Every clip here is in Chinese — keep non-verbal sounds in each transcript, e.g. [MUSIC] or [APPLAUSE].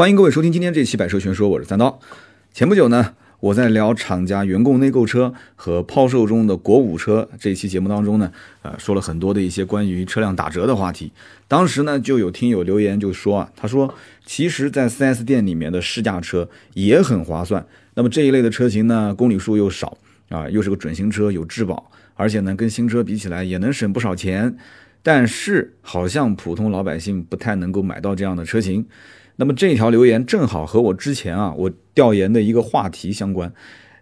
欢迎各位收听今天这期《百车全说》，我是三刀。前不久呢，我在聊厂家员工内购车和抛售中的国五车这期节目当中呢，呃，说了很多的一些关于车辆打折的话题。当时呢，就有听友留言就说啊，他说，其实，在 4S 店里面的试驾车也很划算。那么这一类的车型呢，公里数又少啊，又是个准新车，有质保，而且呢，跟新车比起来也能省不少钱。但是，好像普通老百姓不太能够买到这样的车型。那么这条留言正好和我之前啊我调研的一个话题相关。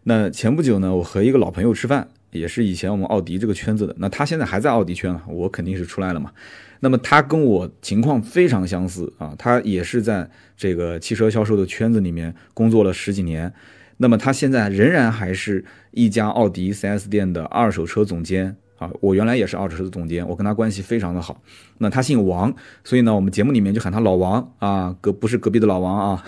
那前不久呢，我和一个老朋友吃饭，也是以前我们奥迪这个圈子的。那他现在还在奥迪圈啊，我肯定是出来了嘛。那么他跟我情况非常相似啊，他也是在这个汽车销售的圈子里面工作了十几年。那么他现在仍然还是一家奥迪 4S 店的二手车总监。啊，我原来也是二手车的总监，我跟他关系非常的好。那他姓王，所以呢，我们节目里面就喊他老王啊，隔不是隔壁的老王啊。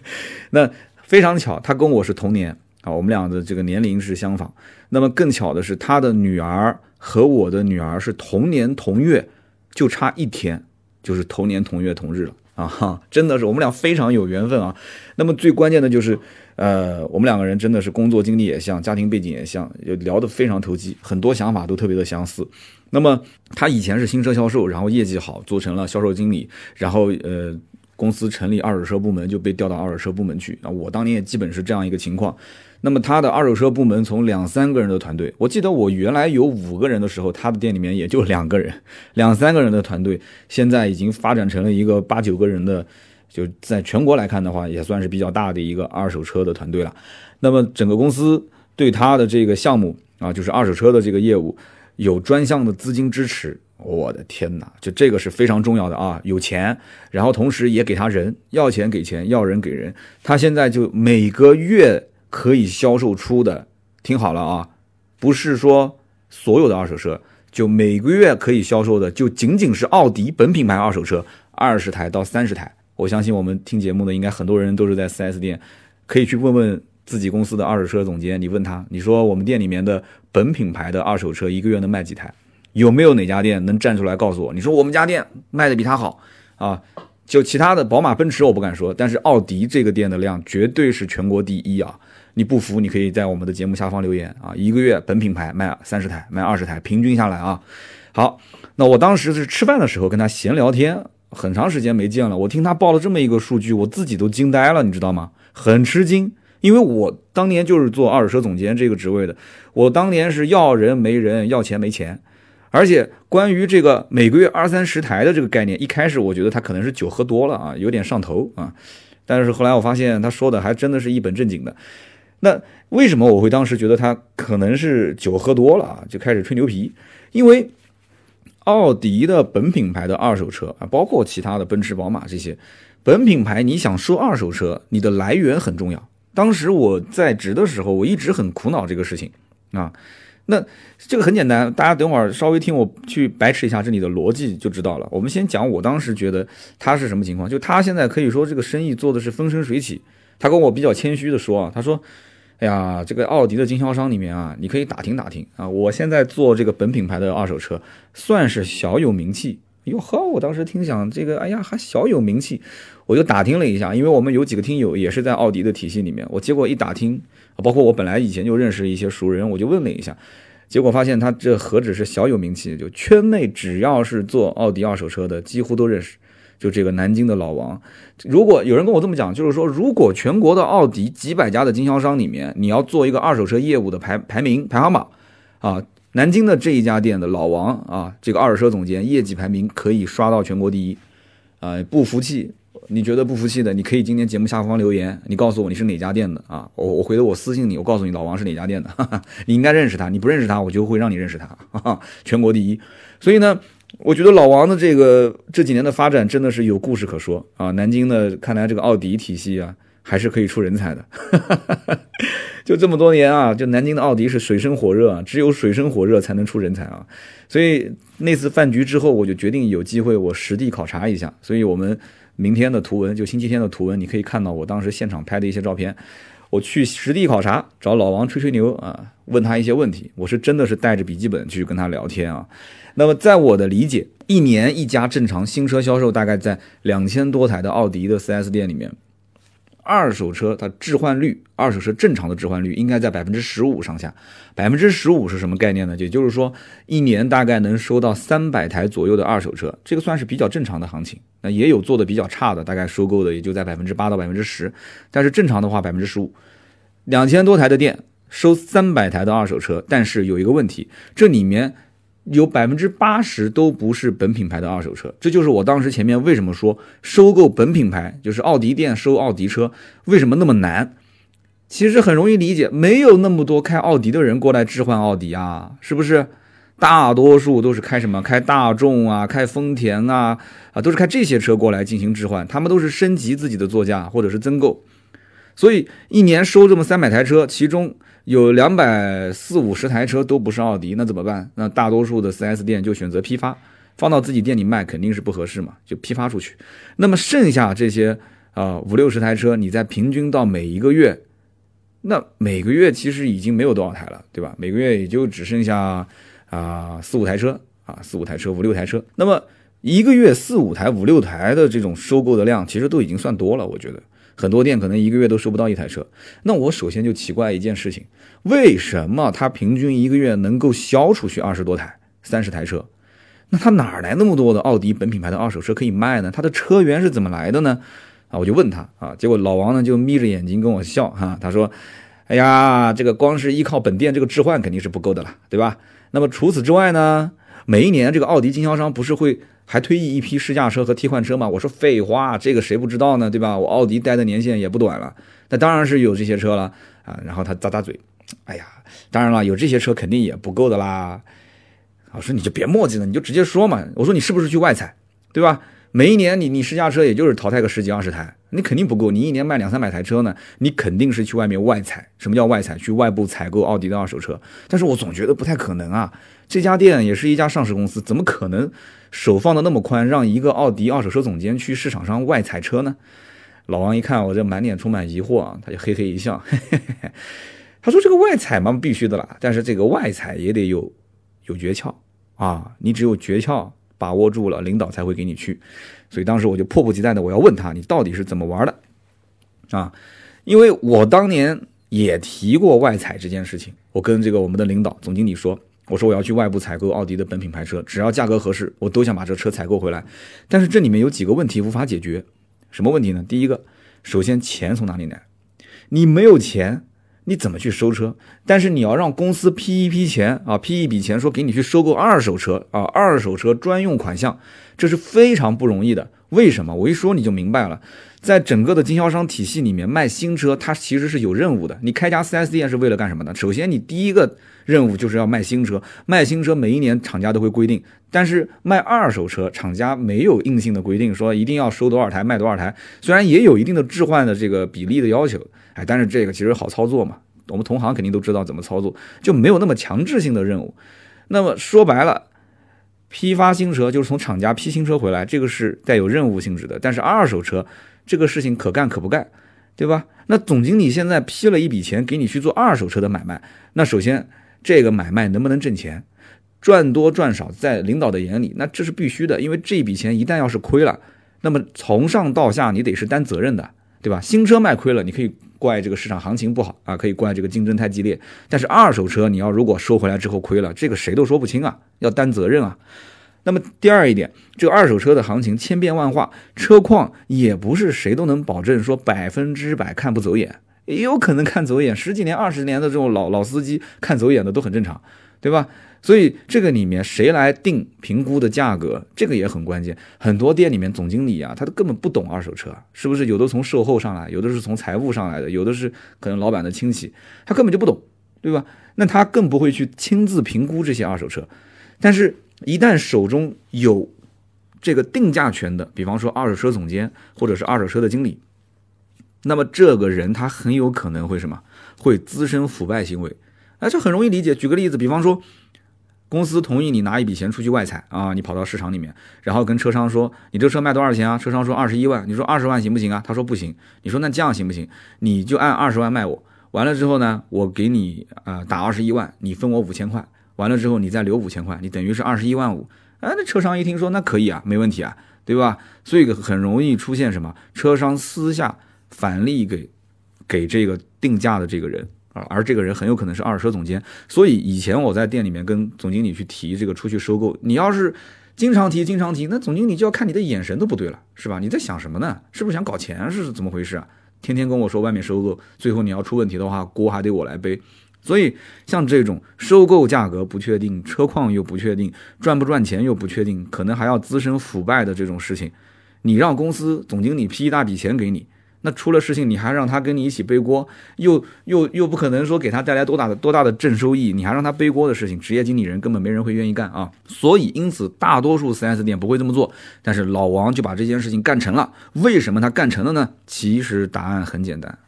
[LAUGHS] 那非常巧，他跟我是同年啊，我们俩的这个年龄是相仿。那么更巧的是，他的女儿和我的女儿是同年同月，就差一天，就是同年同月同日了啊！哈，真的是我们俩非常有缘分啊。那么最关键的就是。呃，我们两个人真的是工作经历也像，家庭背景也像，也聊得非常投机，很多想法都特别的相似。那么他以前是新车销售，然后业绩好，做成了销售经理，然后呃，公司成立二手车部门就被调到二手车部门去。啊，我当年也基本是这样一个情况。那么他的二手车部门从两三个人的团队，我记得我原来有五个人的时候，他的店里面也就两个人，[LAUGHS] 两三个人的团队，现在已经发展成了一个八九个人的。就在全国来看的话，也算是比较大的一个二手车的团队了。那么整个公司对他的这个项目啊，就是二手车的这个业务，有专项的资金支持。我的天哪，就这个是非常重要的啊！有钱，然后同时也给他人，要钱给钱，要人给人。他现在就每个月可以销售出的，听好了啊，不是说所有的二手车，就每个月可以销售的，就仅仅是奥迪本品牌二手车二十台到三十台。我相信我们听节目的应该很多人都是在 4S 店，可以去问问自己公司的二手车总监，你问他，你说我们店里面的本品牌的二手车一个月能卖几台？有没有哪家店能站出来告诉我？你说我们家店卖的比他好啊？就其他的宝马、奔驰我不敢说，但是奥迪这个店的量绝对是全国第一啊！你不服，你可以在我们的节目下方留言啊。一个月本品牌卖三十台，卖二十台，平均下来啊。好，那我当时是吃饭的时候跟他闲聊天。很长时间没见了，我听他报了这么一个数据，我自己都惊呆了，你知道吗？很吃惊，因为我当年就是做二手车总监这个职位的，我当年是要人没人，要钱没钱，而且关于这个每个月二三十台的这个概念，一开始我觉得他可能是酒喝多了啊，有点上头啊，但是后来我发现他说的还真的是一本正经的。那为什么我会当时觉得他可能是酒喝多了啊，就开始吹牛皮？因为。奥迪的本品牌的二手车啊，包括其他的奔驰、宝马这些本品牌，你想说二手车，你的来源很重要。当时我在职的时候，我一直很苦恼这个事情啊。那这个很简单，大家等会儿稍微听我去白痴一下这里的逻辑就知道了。我们先讲我当时觉得他是什么情况，就他现在可以说这个生意做的是风生水起。他跟我比较谦虚的说啊，他说。哎呀，这个奥迪的经销商里面啊，你可以打听打听啊。我现在做这个本品牌的二手车，算是小有名气。哟呵，我当时听想这个，哎呀，还小有名气，我就打听了一下，因为我们有几个听友也是在奥迪的体系里面。我结果一打听，包括我本来以前就认识一些熟人，我就问了一下，结果发现他这何止是小有名气，就圈内只要是做奥迪二手车的，几乎都认识。就这个南京的老王，如果有人跟我这么讲，就是说，如果全国的奥迪几百家的经销商里面，你要做一个二手车业务的排排名排行榜，啊，南京的这一家店的老王啊，这个二手车总监业绩排名可以刷到全国第一，啊，不服气，你觉得不服气的，你可以今天节目下方留言，你告诉我你是哪家店的啊，我我回头我私信你，我告诉你老王是哪家店的，哈哈，你应该认识他，你不认识他，我就会让你认识他，哈哈，全国第一，所以呢。我觉得老王的这个这几年的发展真的是有故事可说啊！南京的看来这个奥迪体系啊，还是可以出人才的。[LAUGHS] 就这么多年啊，就南京的奥迪是水深火热啊，只有水深火热才能出人才啊！所以那次饭局之后，我就决定有机会我实地考察一下。所以我们明天的图文，就星期天的图文，你可以看到我当时现场拍的一些照片。我去实地考察，找老王吹吹牛啊，问他一些问题。我是真的是带着笔记本去跟他聊天啊。那么在我的理解，一年一家正常新车销售大概在两千多台的奥迪的 4S 店里面二手车它置换率，二手车正常的置换率应该在百分之十五上下。百分之十五是什么概念呢？也就是说，一年大概能收到三百台左右的二手车，这个算是比较正常的行情。那也有做的比较差的，大概收购的也就在百分之八到百分之十，但是正常的话百分之十五。两千多台的店收三百台的二手车，但是有一个问题，这里面。有百分之八十都不是本品牌的二手车，这就是我当时前面为什么说收购本品牌，就是奥迪店收奥迪车为什么那么难？其实很容易理解，没有那么多开奥迪的人过来置换奥迪啊，是不是？大多数都是开什么？开大众啊，开丰田啊，啊，都是开这些车过来进行置换，他们都是升级自己的座驾或者是增购，所以一年收这么三百台车，其中。有两百四五十台车都不是奥迪，那怎么办？那大多数的 4S 店就选择批发，放到自己店里卖肯定是不合适嘛，就批发出去。那么剩下这些啊五六十台车，你再平均到每一个月，那每个月其实已经没有多少台了，对吧？每个月也就只剩下啊四五台车啊四五台车五六台车。那么一个月四五台五六台的这种收购的量，其实都已经算多了，我觉得。很多店可能一个月都收不到一台车，那我首先就奇怪一件事情，为什么他平均一个月能够销出去二十多台、三十台车？那他哪来那么多的奥迪本品牌的二手车可以卖呢？他的车源是怎么来的呢？啊，我就问他啊，结果老王呢就眯着眼睛跟我笑哈，他说：“哎呀，这个光是依靠本店这个置换肯定是不够的了，对吧？那么除此之外呢，每一年这个奥迪经销商不是会……”还推议一批试驾车和替换车吗？我说废话，这个谁不知道呢？对吧？我奥迪待的年限也不短了，那当然是有这些车了啊。然后他咂咂嘴，哎呀，当然了，有这些车肯定也不够的啦。我说你就别墨迹了，你就直接说嘛。我说你是不是去外采，对吧？每一年你你试驾车也就是淘汰个十几二十台，你肯定不够。你一年卖两三百台车呢，你肯定是去外面外采。什么叫外采？去外部采购奥迪的二手车。但是我总觉得不太可能啊。这家店也是一家上市公司，怎么可能？手放的那么宽，让一个奥迪二手车总监去市场上外采车呢？老王一看我这满脸充满疑惑啊，他就嘿嘿一笑，嘿嘿嘿他说：“这个外采嘛，必须的啦，但是这个外采也得有有诀窍啊，你只有诀窍把握住了，领导才会给你去。”所以当时我就迫不及待的我要问他，你到底是怎么玩的啊？因为我当年也提过外采这件事情，我跟这个我们的领导总经理说。我说我要去外部采购奥迪的本品牌车，只要价格合适，我都想把这车采购回来。但是这里面有几个问题无法解决，什么问题呢？第一个，首先钱从哪里来？你没有钱，你怎么去收车？但是你要让公司批一批钱啊，批一笔钱，说给你去收购二手车啊，二手车专用款项，这是非常不容易的。为什么？我一说你就明白了。在整个的经销商体系里面，卖新车它其实是有任务的。你开家 4S 店是为了干什么呢？首先，你第一个任务就是要卖新车。卖新车每一年厂家都会规定，但是卖二手车厂家没有硬性的规定，说一定要收多少台卖多少台。虽然也有一定的置换的这个比例的要求，哎，但是这个其实好操作嘛。我们同行肯定都知道怎么操作，就没有那么强制性的任务。那么说白了。批发新车就是从厂家批新车回来，这个是带有任务性质的。但是二手车这个事情可干可不干，对吧？那总经理现在批了一笔钱给你去做二手车的买卖，那首先这个买卖能不能挣钱，赚多赚少，在领导的眼里那这是必须的，因为这笔钱一旦要是亏了，那么从上到下你得是担责任的，对吧？新车卖亏了，你可以。怪这个市场行情不好啊，可以怪这个竞争太激烈。但是二手车你要如果收回来之后亏了，这个谁都说不清啊，要担责任啊。那么第二一点，这个二手车的行情千变万化，车况也不是谁都能保证说百分之百看不走眼，也有可能看走眼。十几年、二十年的这种老老司机看走眼的都很正常，对吧？所以这个里面谁来定评估的价格，这个也很关键。很多店里面总经理啊，他都根本不懂二手车，是不是？有的从售后上来，有的是从财务上来的，有的是可能老板的亲戚，他根本就不懂，对吧？那他更不会去亲自评估这些二手车。但是，一旦手中有这个定价权的，比方说二手车总监或者是二手车的经理，那么这个人他很有可能会什么？会滋生腐败行为。哎，这很容易理解。举个例子，比方说。公司同意你拿一笔钱出去外采啊，你跑到市场里面，然后跟车商说你这车卖多少钱啊？车商说二十一万，你说二十万行不行啊？他说不行。你说那这样行不行？你就按二十万卖我，完了之后呢，我给你啊打二十一万，你分我五千块，完了之后你再留五千块，你等于是二十一万五。哎，那车商一听说那可以啊，没问题啊，对吧？所以很容易出现什么？车商私下返利给给这个定价的这个人啊，而这个人很有可能是二手车总监。所以以前我在店里面跟总经理去提这个出去收购，你要是经常提经常提，那总经理就要看你的眼神都不对了，是吧？你在想什么呢？是不是想搞钱？是怎么回事啊？天天跟我说外面收购，最后你要出问题的话，锅还得我来背。所以像这种收购价格不确定、车况又不确定、赚不赚钱又不确定，可能还要滋生腐败的这种事情，你让公司总经理批一大笔钱给你。那出了事情，你还让他跟你一起背锅，又又又不可能说给他带来多大的多大的正收益，你还让他背锅的事情，职业经理人根本没人会愿意干啊。所以，因此大多数 4S 店不会这么做，但是老王就把这件事情干成了。为什么他干成了呢？其实答案很简单，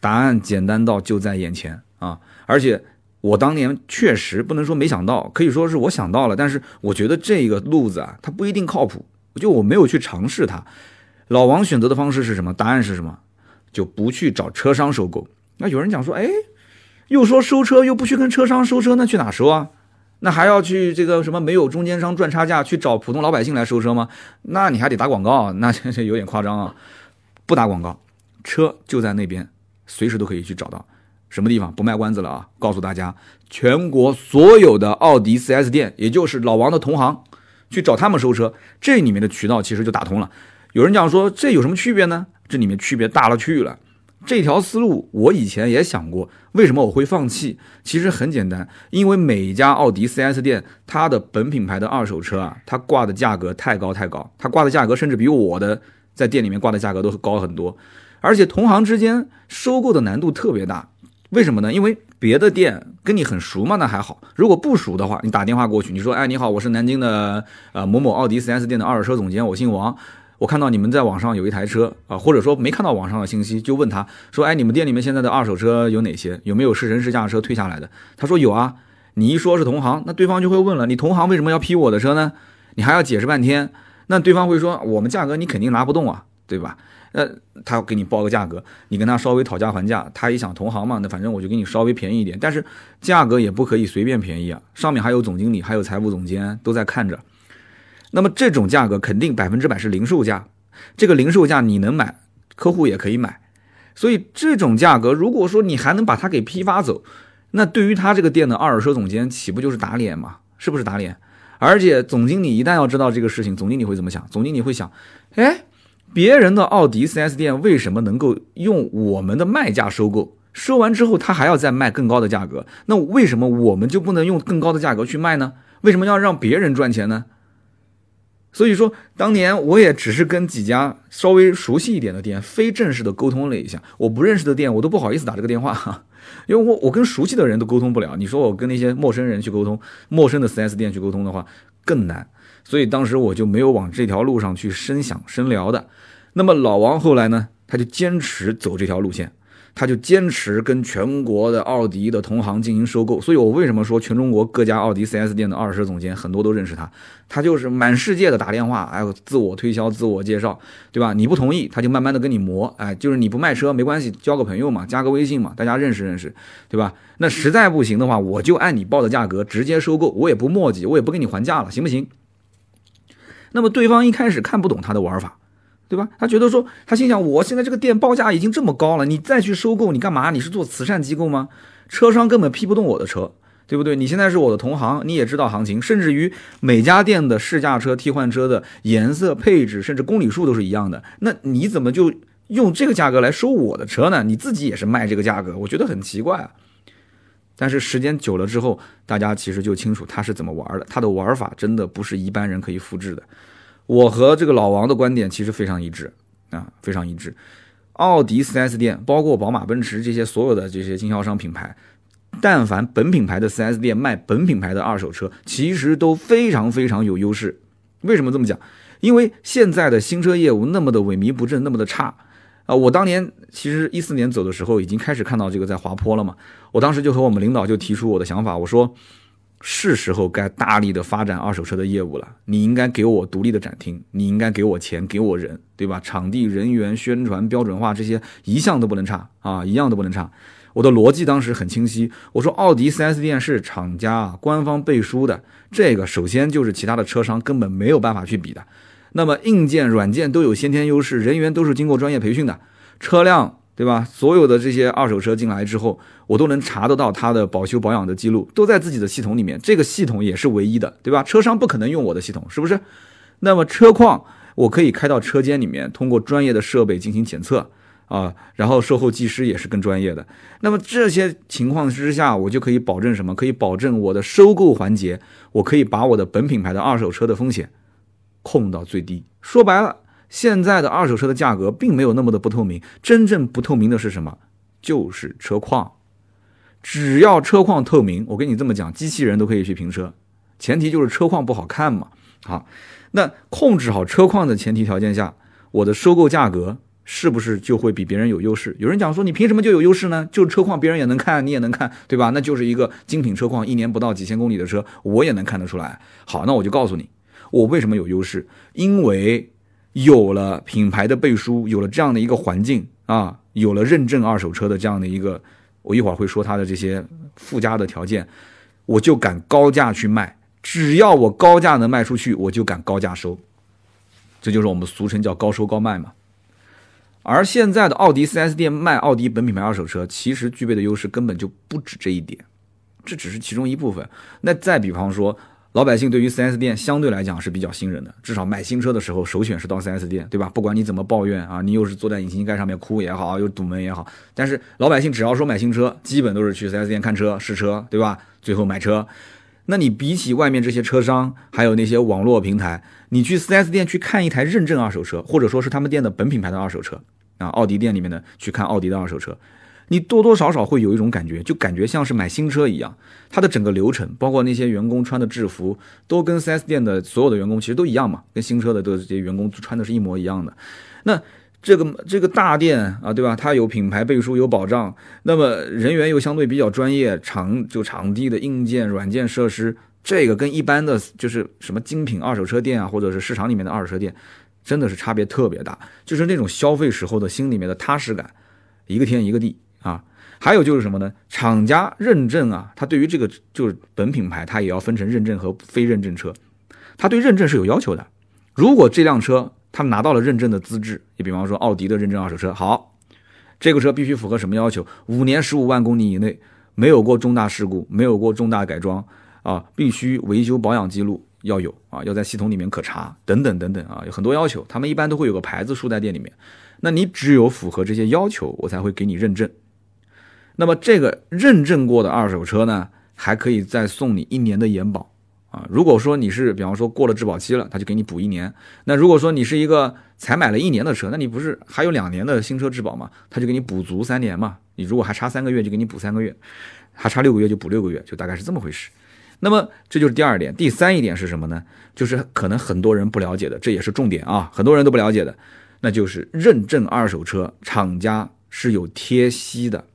答案简单到就在眼前啊！而且我当年确实不能说没想到，可以说是我想到了，但是我觉得这个路子啊，它不一定靠谱，就我没有去尝试它。老王选择的方式是什么？答案是什么？就不去找车商收购。那有人讲说，哎，又说收车又不去跟车商收车，那去哪收啊？那还要去这个什么没有中间商赚差价去找普通老百姓来收车吗？那你还得打广告，那这这有点夸张啊！不打广告，车就在那边，随时都可以去找到。什么地方？不卖关子了啊！告诉大家，全国所有的奥迪 4S 店，也就是老王的同行，去找他们收车，这里面的渠道其实就打通了。有人讲说这有什么区别呢？这里面区别大了去了。这条思路我以前也想过，为什么我会放弃？其实很简单，因为每一家奥迪 4S 店，它的本品牌的二手车啊，它挂的价格太高太高，它挂的价格甚至比我的在店里面挂的价格都高很多。而且同行之间收购的难度特别大，为什么呢？因为别的店跟你很熟嘛，那还好；如果不熟的话，你打电话过去，你说：“哎，你好，我是南京的呃某某奥迪 4S 店的二手车总监，我姓王。”我看到你们在网上有一台车啊，或者说没看到网上的信息，就问他说：“哎，你们店里面现在的二手车有哪些？有没有试乘试驾车退下来的？”他说有啊。你一说是同行，那对方就会问了：你同行为什么要批我的车呢？你还要解释半天。那对方会说：我们价格你肯定拿不动啊，对吧？那，他给你报个价格，你跟他稍微讨价还价。他一想同行嘛，那反正我就给你稍微便宜一点，但是价格也不可以随便便宜啊。上面还有总经理，还有财务总监都在看着。那么这种价格肯定百分之百是零售价，这个零售价你能买，客户也可以买，所以这种价格，如果说你还能把它给批发走，那对于他这个店的二手车总监岂不就是打脸吗？是不是打脸？而且总经理一旦要知道这个事情，总经理会怎么想？总经理会想，哎，别人的奥迪 4S 店为什么能够用我们的卖价收购？收完之后他还要再卖更高的价格，那为什么我们就不能用更高的价格去卖呢？为什么要让别人赚钱呢？所以说，当年我也只是跟几家稍微熟悉一点的店，非正式的沟通了一下。我不认识的店，我都不好意思打这个电话，[LAUGHS] 因为我我跟熟悉的人都沟通不了。你说我跟那些陌生人去沟通，陌生的 4S 店去沟通的话更难。所以当时我就没有往这条路上去深想深聊的。那么老王后来呢，他就坚持走这条路线。他就坚持跟全国的奥迪的同行进行收购，所以我为什么说全中国各家奥迪 4S 店的二手车总监很多都认识他？他就是满世界的打电话，哎，自我推销、自我介绍，对吧？你不同意，他就慢慢的跟你磨，哎，就是你不卖车没关系，交个朋友嘛，加个微信嘛，大家认识认识，对吧？那实在不行的话，我就按你报的价格直接收购，我也不墨迹，我也不跟你还价了，行不行？那么对方一开始看不懂他的玩法。对吧？他觉得说，他心想，我现在这个店报价已经这么高了，你再去收购，你干嘛？你是做慈善机构吗？车商根本批不动我的车，对不对？你现在是我的同行，你也知道行情，甚至于每家店的试驾车、替换车的颜色、配置，甚至公里数都是一样的。那你怎么就用这个价格来收我的车呢？你自己也是卖这个价格，我觉得很奇怪啊。但是时间久了之后，大家其实就清楚他是怎么玩的，他的玩法真的不是一般人可以复制的。我和这个老王的观点其实非常一致啊，非常一致。奥迪 4S 店，包括宝马、奔驰这些所有的这些经销商品牌，但凡本品牌的 4S 店卖本品牌的二手车，其实都非常非常有优势。为什么这么讲？因为现在的新车业务那么的萎靡不振，那么的差啊！我当年其实一四年走的时候，已经开始看到这个在滑坡了嘛。我当时就和我们领导就提出我的想法，我说。是时候该大力的发展二手车的业务了。你应该给我独立的展厅，你应该给我钱，给我人，对吧？场地、人员、宣传、标准化这些一项都不能差啊，一样都不能差。我的逻辑当时很清晰，我说奥迪 4S 店是厂家官方背书的，这个首先就是其他的车商根本没有办法去比的。那么硬件、软件都有先天优势，人员都是经过专业培训的。车辆，对吧？所有的这些二手车进来之后，我都能查得到它的保修保养的记录，都在自己的系统里面。这个系统也是唯一的，对吧？车商不可能用我的系统，是不是？那么车况，我可以开到车间里面，通过专业的设备进行检测。啊，然后售后技师也是更专业的。那么这些情况之下，我就可以保证什么？可以保证我的收购环节，我可以把我的本品牌的二手车的风险控到最低。说白了，现在的二手车的价格并没有那么的不透明，真正不透明的是什么？就是车况。只要车况透明，我跟你这么讲，机器人都可以去评车，前提就是车况不好看嘛。好，那控制好车况的前提条件下，我的收购价格。是不是就会比别人有优势？有人讲说你凭什么就有优势呢？就是车况别人也能看，你也能看，对吧？那就是一个精品车况，一年不到几千公里的车，我也能看得出来。好，那我就告诉你，我为什么有优势？因为有了品牌的背书，有了这样的一个环境啊，有了认证二手车的这样的一个，我一会儿会说它的这些附加的条件，我就敢高价去卖。只要我高价能卖出去，我就敢高价收。这就是我们俗称叫高收高卖嘛。而现在的奥迪 4S 店卖奥迪本品牌二手车，其实具备的优势根本就不止这一点，这只是其中一部分。那再比方说，老百姓对于 4S 店相对来讲是比较信任的，至少买新车的时候首选是到 4S 店，对吧？不管你怎么抱怨啊，你又是坐在引擎盖上面哭也好，又堵门也好，但是老百姓只要说买新车，基本都是去 4S 店看车试车，对吧？最后买车。那你比起外面这些车商，还有那些网络平台，你去 4S 店去看一台认证二手车，或者说是他们店的本品牌的二手车啊，奥迪店里面的去看奥迪的二手车，你多多少少会有一种感觉，就感觉像是买新车一样，它的整个流程，包括那些员工穿的制服，都跟 4S 店的所有的员工其实都一样嘛，跟新车的这些员工穿的是一模一样的。那这个这个大店啊，对吧？它有品牌背书，有保障，那么人员又相对比较专业，场就场地的硬件、软件设施，这个跟一般的就是什么精品二手车店啊，或者是市场里面的二手车店，真的是差别特别大。就是那种消费时候的心里面的踏实感，一个天一个地啊。还有就是什么呢？厂家认证啊，它对于这个就是本品牌，它也要分成认证和非认证车，它对认证是有要求的。如果这辆车，他拿到了认证的资质，你比方说奥迪的认证二手车，好，这个车必须符合什么要求？五年十五万公里以内，没有过重大事故，没有过重大改装啊，必须维修保养记录要有啊，要在系统里面可查，等等等等啊，有很多要求。他们一般都会有个牌子竖在店里面，那你只有符合这些要求，我才会给你认证。那么这个认证过的二手车呢，还可以再送你一年的延保。啊，如果说你是比方说过了质保期了，他就给你补一年。那如果说你是一个才买了一年的车，那你不是还有两年的新车质保吗？他就给你补足三年嘛。你如果还差三个月，就给你补三个月；还差六个月就补六个月，就大概是这么回事。那么这就是第二点，第三一点是什么呢？就是可能很多人不了解的，这也是重点啊，很多人都不了解的，那就是认证二手车厂家是有贴息的。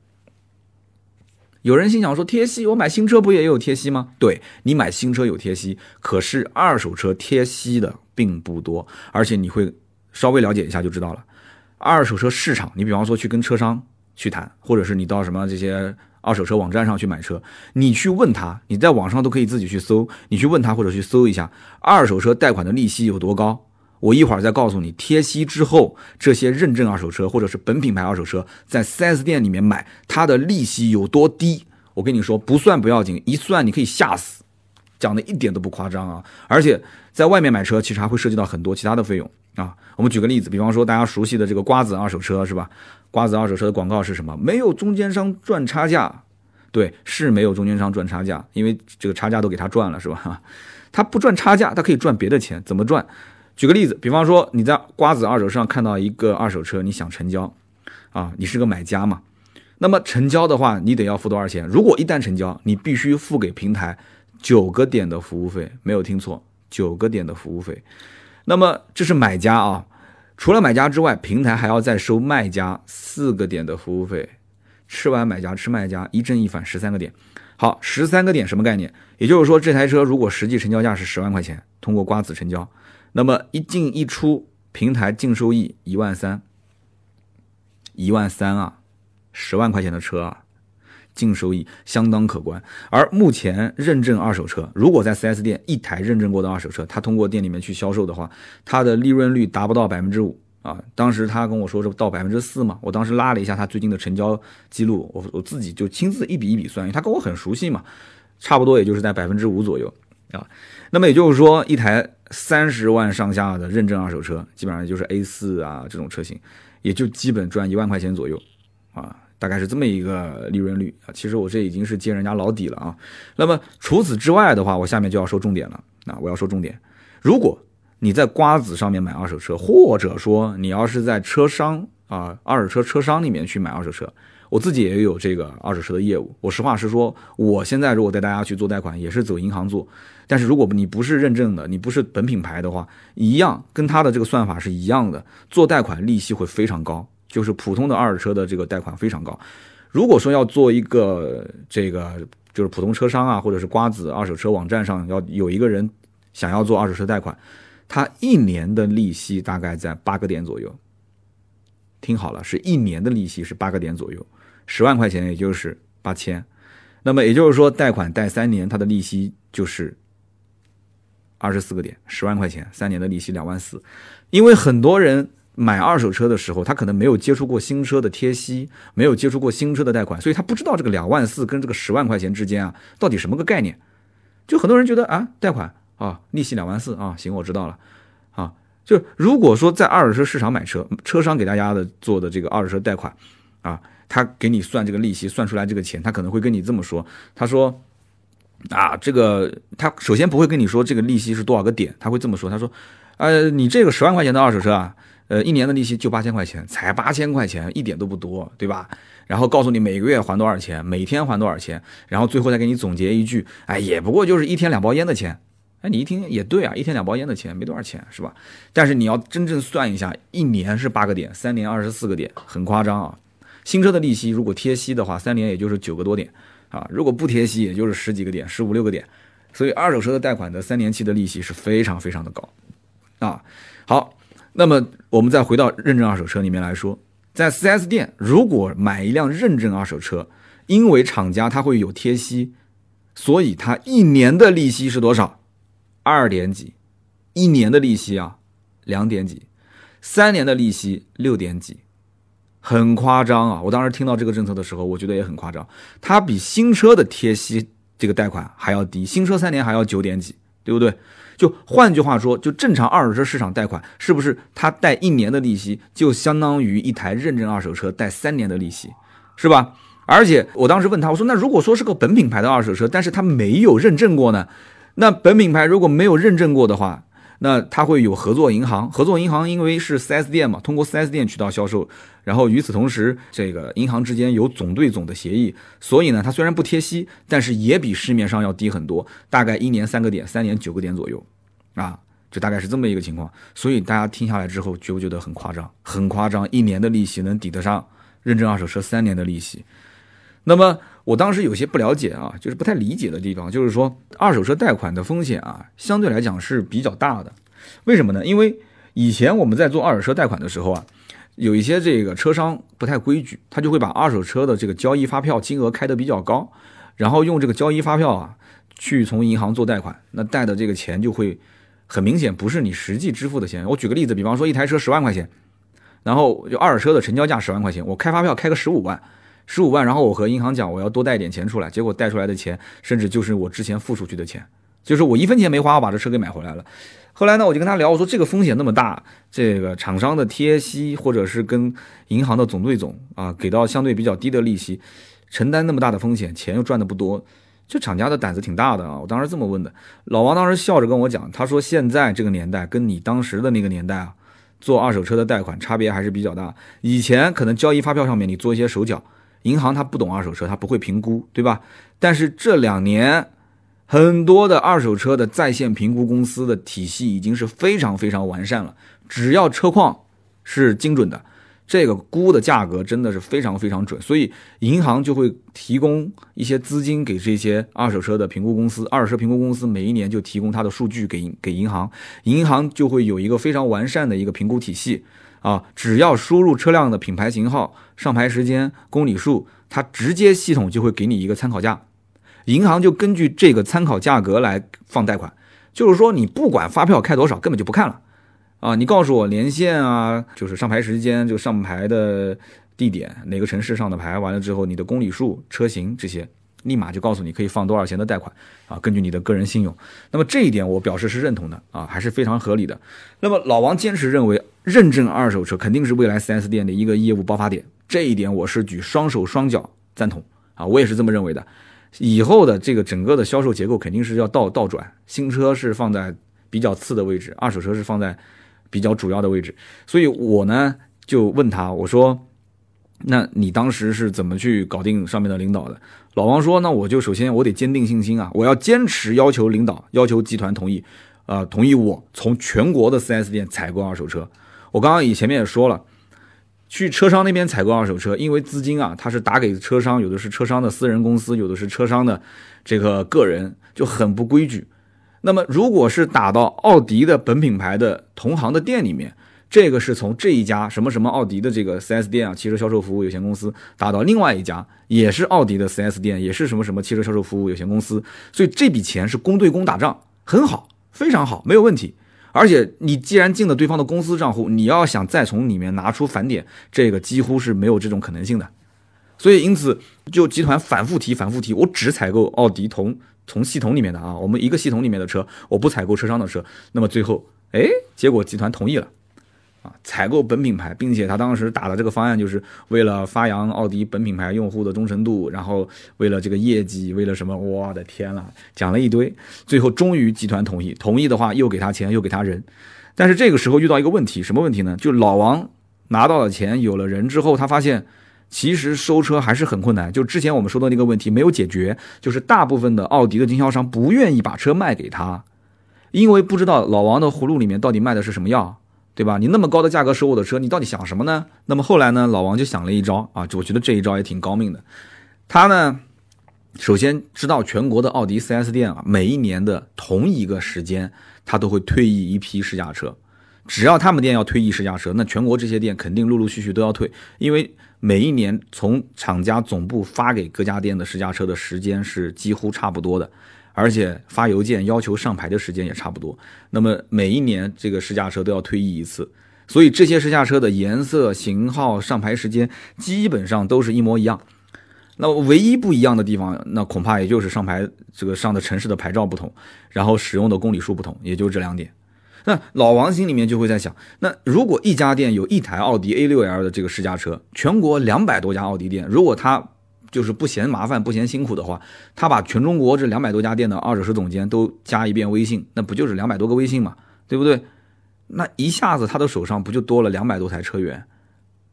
有人心想说贴息，我买新车不也有贴息吗？对你买新车有贴息，可是二手车贴息的并不多，而且你会稍微了解一下就知道了。二手车市场，你比方说去跟车商去谈，或者是你到什么这些二手车网站上去买车，你去问他，你在网上都可以自己去搜，你去问他或者去搜一下二手车贷款的利息有多高。我一会儿再告诉你，贴息之后，这些认证二手车或者是本品牌二手车，在 4S 店里面买，它的利息有多低？我跟你说，不算不要紧，一算你可以吓死，讲的一点都不夸张啊！而且在外面买车，其实还会涉及到很多其他的费用啊。我们举个例子，比方说大家熟悉的这个瓜子二手车是吧？瓜子二手车的广告是什么？没有中间商赚差价，对，是没有中间商赚差价，因为这个差价都给他赚了是吧？他不赚差价，他可以赚别的钱，怎么赚？举个例子，比方说你在瓜子二手上看到一个二手车，你想成交，啊，你是个买家嘛？那么成交的话，你得要付多少钱？如果一旦成交，你必须付给平台九个点的服务费，没有听错，九个点的服务费。那么这是买家啊，除了买家之外，平台还要再收卖家四个点的服务费，吃完买家吃卖家，一正一反十三个点。好，十三个点什么概念？也就是说，这台车如果实际成交价是十万块钱，通过瓜子成交。那么一进一出，平台净收益一万三，一万三啊，十万块钱的车啊，净收益相当可观。而目前认证二手车，如果在 4S 店一台认证过的二手车，它通过店里面去销售的话，它的利润率达不到百分之五啊，当时他跟我说这到百分之四嘛，我当时拉了一下他最近的成交记录，我我自己就亲自一笔一笔算，因为他跟我很熟悉嘛，差不多也就是在百分之五左右啊。那么也就是说，一台三十万上下的认证二手车，基本上就是 A 四啊这种车型，也就基本赚一万块钱左右啊，大概是这么一个利润率啊。其实我这已经是揭人家老底了啊。那么除此之外的话，我下面就要说重点了啊，我要说重点，如果。你在瓜子上面买二手车，或者说你要是在车商啊二手车车商里面去买二手车，我自己也有这个二手车的业务。我实话实说，我现在如果带大家去做贷款，也是走银行做。但是如果你不是认证的，你不是本品牌的话，一样跟他的这个算法是一样的，做贷款利息会非常高，就是普通的二手车的这个贷款非常高。如果说要做一个这个就是普通车商啊，或者是瓜子二手车网站上要有一个人想要做二手车贷款。他一年的利息大概在八个点左右，听好了，是一年的利息是八个点左右，十万块钱也就是八千，那么也就是说贷款贷三年，它的利息就是二十四个点，十万块钱三年的利息两万四，因为很多人买二手车的时候，他可能没有接触过新车的贴息，没有接触过新车的贷款，所以他不知道这个两万四跟这个十万块钱之间啊到底什么个概念，就很多人觉得啊贷款。啊，利息两万四啊，行，我知道了。啊，就如果说在二手车市场买车，车商给大家的做的这个二手车贷款，啊，他给你算这个利息，算出来这个钱，他可能会跟你这么说，他说，啊，这个他首先不会跟你说这个利息是多少个点，他会这么说，他说，呃，你这个十万块钱的二手车啊。呃，一年的利息就八千块钱，才八千块钱，一点都不多，对吧？然后告诉你每个月还多少钱，每天还多少钱，然后最后再给你总结一句，哎，也不过就是一天两包烟的钱。哎，你一听也对啊，一天两包烟的钱没多少钱，是吧？但是你要真正算一下，一年是八个点，三年二十四个点，很夸张啊。新车的利息如果贴息的话，三年也就是九个多点啊，如果不贴息，也就是十几个点，十五六个点。所以二手车的贷款的三年期的利息是非常非常的高啊。好，那么我们再回到认证二手车里面来说，在 4S 店如果买一辆认证二手车，因为厂家它会有贴息，所以它一年的利息是多少？二点几，一年的利息啊，两点几，三年的利息六点几，很夸张啊！我当时听到这个政策的时候，我觉得也很夸张。它比新车的贴息这个贷款还要低，新车三年还要九点几，对不对？就换句话说，就正常二手车市场贷款，是不是它贷一年的利息就相当于一台认证二手车贷三年的利息，是吧？而且我当时问他，我说那如果说是个本品牌的二手车，但是它没有认证过呢？那本品牌如果没有认证过的话，那它会有合作银行。合作银行因为是 4S 店嘛，通过 4S 店渠道销售，然后与此同时，这个银行之间有总对总的协议，所以呢，它虽然不贴息，但是也比市面上要低很多，大概一年三个点，三年九个点左右，啊，就大概是这么一个情况。所以大家听下来之后，觉不觉得很夸张？很夸张，一年的利息能抵得上认证二手车三年的利息？那么。我当时有些不了解啊，就是不太理解的地方，就是说二手车贷款的风险啊，相对来讲是比较大的。为什么呢？因为以前我们在做二手车贷款的时候啊，有一些这个车商不太规矩，他就会把二手车的这个交易发票金额开得比较高，然后用这个交易发票啊去从银行做贷款，那贷的这个钱就会很明显不是你实际支付的钱。我举个例子，比方说一台车十万块钱，然后就二手车的成交价十万块钱，我开发票开个十五万。十五万，然后我和银行讲我要多贷点钱出来，结果贷出来的钱甚至就是我之前付出去的钱，就是我一分钱没花，我把这车给买回来了。后来呢，我就跟他聊，我说这个风险那么大，这个厂商的贴息或者是跟银行的总对总啊，给到相对比较低的利息，承担那么大的风险，钱又赚的不多，这厂家的胆子挺大的啊。我当时这么问的，老王当时笑着跟我讲，他说现在这个年代跟你当时的那个年代啊，做二手车的贷款差别还是比较大。以前可能交易发票上面你做一些手脚。银行他不懂二手车，他不会评估，对吧？但是这两年，很多的二手车的在线评估公司的体系已经是非常非常完善了。只要车况是精准的，这个估的价格真的是非常非常准。所以银行就会提供一些资金给这些二手车的评估公司，二手车评估公司每一年就提供它的数据给给银行，银行就会有一个非常完善的一个评估体系。啊，只要输入车辆的品牌型号、上牌时间、公里数，它直接系统就会给你一个参考价，银行就根据这个参考价格来放贷款。就是说，你不管发票开多少，根本就不看了，啊，你告诉我年限啊，就是上牌时间，就上牌的地点，哪个城市上的牌，完了之后你的公里数、车型这些，立马就告诉你可以放多少钱的贷款啊，根据你的个人信用。那么这一点我表示是认同的啊，还是非常合理的。那么老王坚持认为，认证二手车肯定是未来 4S 店的一个业务爆发点，这一点我是举双手双脚赞同啊，我也是这么认为的。以后的这个整个的销售结构肯定是要倒倒转，新车是放在比较次的位置，二手车是放在比较主要的位置。所以我呢就问他，我说：“那你当时是怎么去搞定上面的领导的？”老王说：“那我就首先我得坚定信心啊，我要坚持要求领导，要求集团同意，啊，同意我从全国的 4S 店采购二手车。我刚刚以前面也说了。”去车商那边采购二手车，因为资金啊，他是打给车商，有的是车商的私人公司，有的是车商的这个个人，就很不规矩。那么，如果是打到奥迪的本品牌的同行的店里面，这个是从这一家什么什么奥迪的这个 4S 店啊，汽车销售服务有限公司打到另外一家，也是奥迪的 4S 店，也是什么什么汽车销售服务有限公司，所以这笔钱是公对公打仗，很好，非常好，没有问题。而且你既然进了对方的公司账户，你要想再从里面拿出返点，这个几乎是没有这种可能性的。所以因此就集团反复提、反复提，我只采购奥迪同从系统里面的啊，我们一个系统里面的车，我不采购车商的车。那么最后，哎，结果集团同意了。采购本品牌，并且他当时打的这个方案，就是为了发扬奥迪本品牌用户的忠诚度，然后为了这个业绩，为了什么？我的天呐，讲了一堆，最后终于集团同意，同意的话又给他钱，又给他人。但是这个时候遇到一个问题，什么问题呢？就老王拿到了钱，有了人之后，他发现其实收车还是很困难。就之前我们说的那个问题没有解决，就是大部分的奥迪的经销商不愿意把车卖给他，因为不知道老王的葫芦里面到底卖的是什么药。对吧？你那么高的价格收我的车，你到底想什么呢？那么后来呢？老王就想了一招啊，我觉得这一招也挺高明的。他呢，首先知道全国的奥迪 4S 店啊，每一年的同一个时间，他都会退役一批试驾车。只要他们店要退役试驾车，那全国这些店肯定陆陆续续都要退，因为每一年从厂家总部发给各家店的试驾车的时间是几乎差不多的。而且发邮件要求上牌的时间也差不多，那么每一年这个试驾车都要退役一次，所以这些试驾车的颜色、型号、上牌时间基本上都是一模一样。那唯一不一样的地方，那恐怕也就是上牌这个上的城市的牌照不同，然后使用的公里数不同，也就这两点。那老王心里面就会在想，那如果一家店有一台奥迪 A6L 的这个试驾车，全国两百多家奥迪店，如果他就是不嫌麻烦、不嫌辛苦的话，他把全中国这两百多家店的二手车总监都加一遍微信，那不就是两百多个微信嘛，对不对？那一下子他的手上不就多了两百多台车源，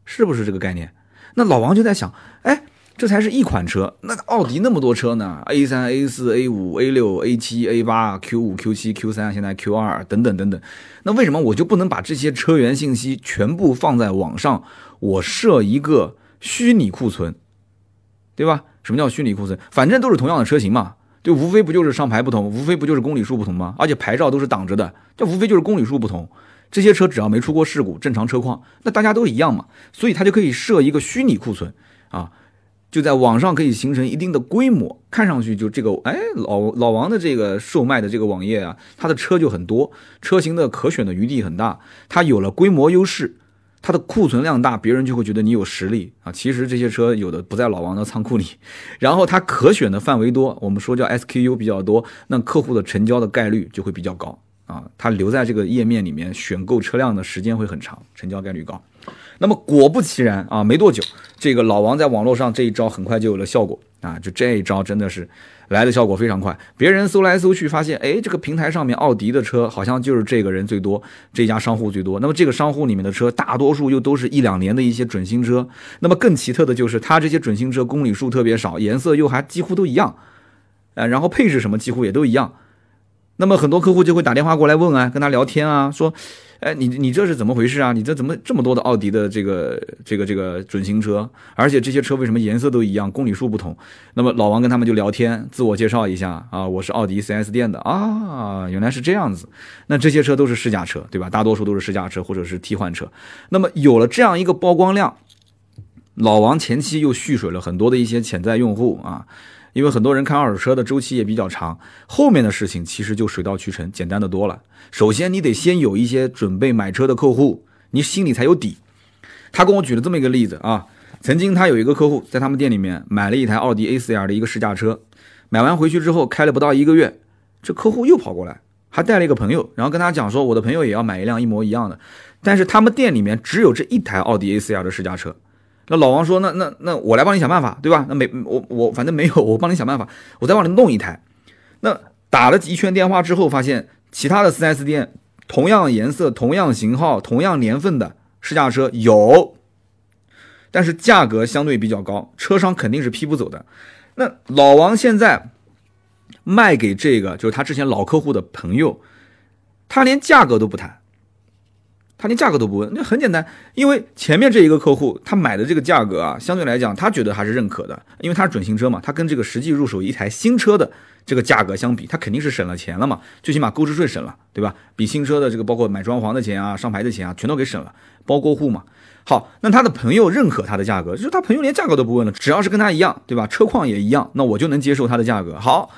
是不是这个概念？那老王就在想，哎，这才是一款车，那奥迪那么多车呢？A 三、A 四、A 五、A 六、A 七、A 八、Q 五、Q 七、Q 三，现在 Q 二等等等等，那为什么我就不能把这些车源信息全部放在网上，我设一个虚拟库存？对吧？什么叫虚拟库存？反正都是同样的车型嘛，就无非不就是上牌不同，无非不就是公里数不同吗？而且牌照都是挡着的，这无非就是公里数不同。这些车只要没出过事故，正常车况，那大家都一样嘛。所以它就可以设一个虚拟库存啊，就在网上可以形成一定的规模，看上去就这个，哎，老老王的这个售卖的这个网页啊，他的车就很多，车型的可选的余地很大，他有了规模优势。它的库存量大，别人就会觉得你有实力啊。其实这些车有的不在老王的仓库里，[LAUGHS] 然后它可选的范围多，我们说叫 SKU 比较多，那客户的成交的概率就会比较高啊。他留在这个页面里面选购车辆的时间会很长，成交概率高。那么果不其然啊，没多久，这个老王在网络上这一招很快就有了效果啊，就这一招真的是。来的效果非常快，别人搜来搜去发现，哎，这个平台上面奥迪的车好像就是这个人最多，这家商户最多。那么这个商户里面的车，大多数又都是一两年的一些准新车。那么更奇特的就是，它这些准新车公里数特别少，颜色又还几乎都一样，呃，然后配置什么几乎也都一样。那么很多客户就会打电话过来问啊，跟他聊天啊，说。哎，你你这是怎么回事啊？你这怎么这么多的奥迪的这个这个这个准新车？而且这些车为什么颜色都一样，公里数不同？那么老王跟他们就聊天，自我介绍一下啊，我是奥迪 4S 店的啊，原来是这样子。那这些车都是试驾车，对吧？大多数都是试驾车或者是替换车。那么有了这样一个曝光量，老王前期又蓄水了很多的一些潜在用户啊。因为很多人看二手车的周期也比较长，后面的事情其实就水到渠成，简单的多了。首先，你得先有一些准备买车的客户，你心里才有底。他跟我举了这么一个例子啊，曾经他有一个客户在他们店里面买了一台奥迪 A4L 的一个试驾车，买完回去之后开了不到一个月，这客户又跑过来，还带了一个朋友，然后跟他讲说，我的朋友也要买一辆一模一样的，但是他们店里面只有这一台奥迪 A4L 的试驾车。那老王说：“那那那我来帮你想办法，对吧？那没我我反正没有，我帮你想办法，我再帮你弄一台。那打了一圈电话之后，发现其他的 4S 店同样颜色、同样型号、同样年份的试驾车有，但是价格相对比较高，车商肯定是批不走的。那老王现在卖给这个就是他之前老客户的朋友，他连价格都不谈。”他连价格都不问，那很简单，因为前面这一个客户他买的这个价格啊，相对来讲他觉得还是认可的，因为他是准新车嘛，他跟这个实际入手一台新车的这个价格相比，他肯定是省了钱了嘛，最起码购置税省了，对吧？比新车的这个包括买装潢的钱啊、上牌的钱啊，全都给省了，包过户嘛。好，那他的朋友认可他的价格，就是他朋友连价格都不问了，只要是跟他一样，对吧？车况也一样，那我就能接受他的价格。好。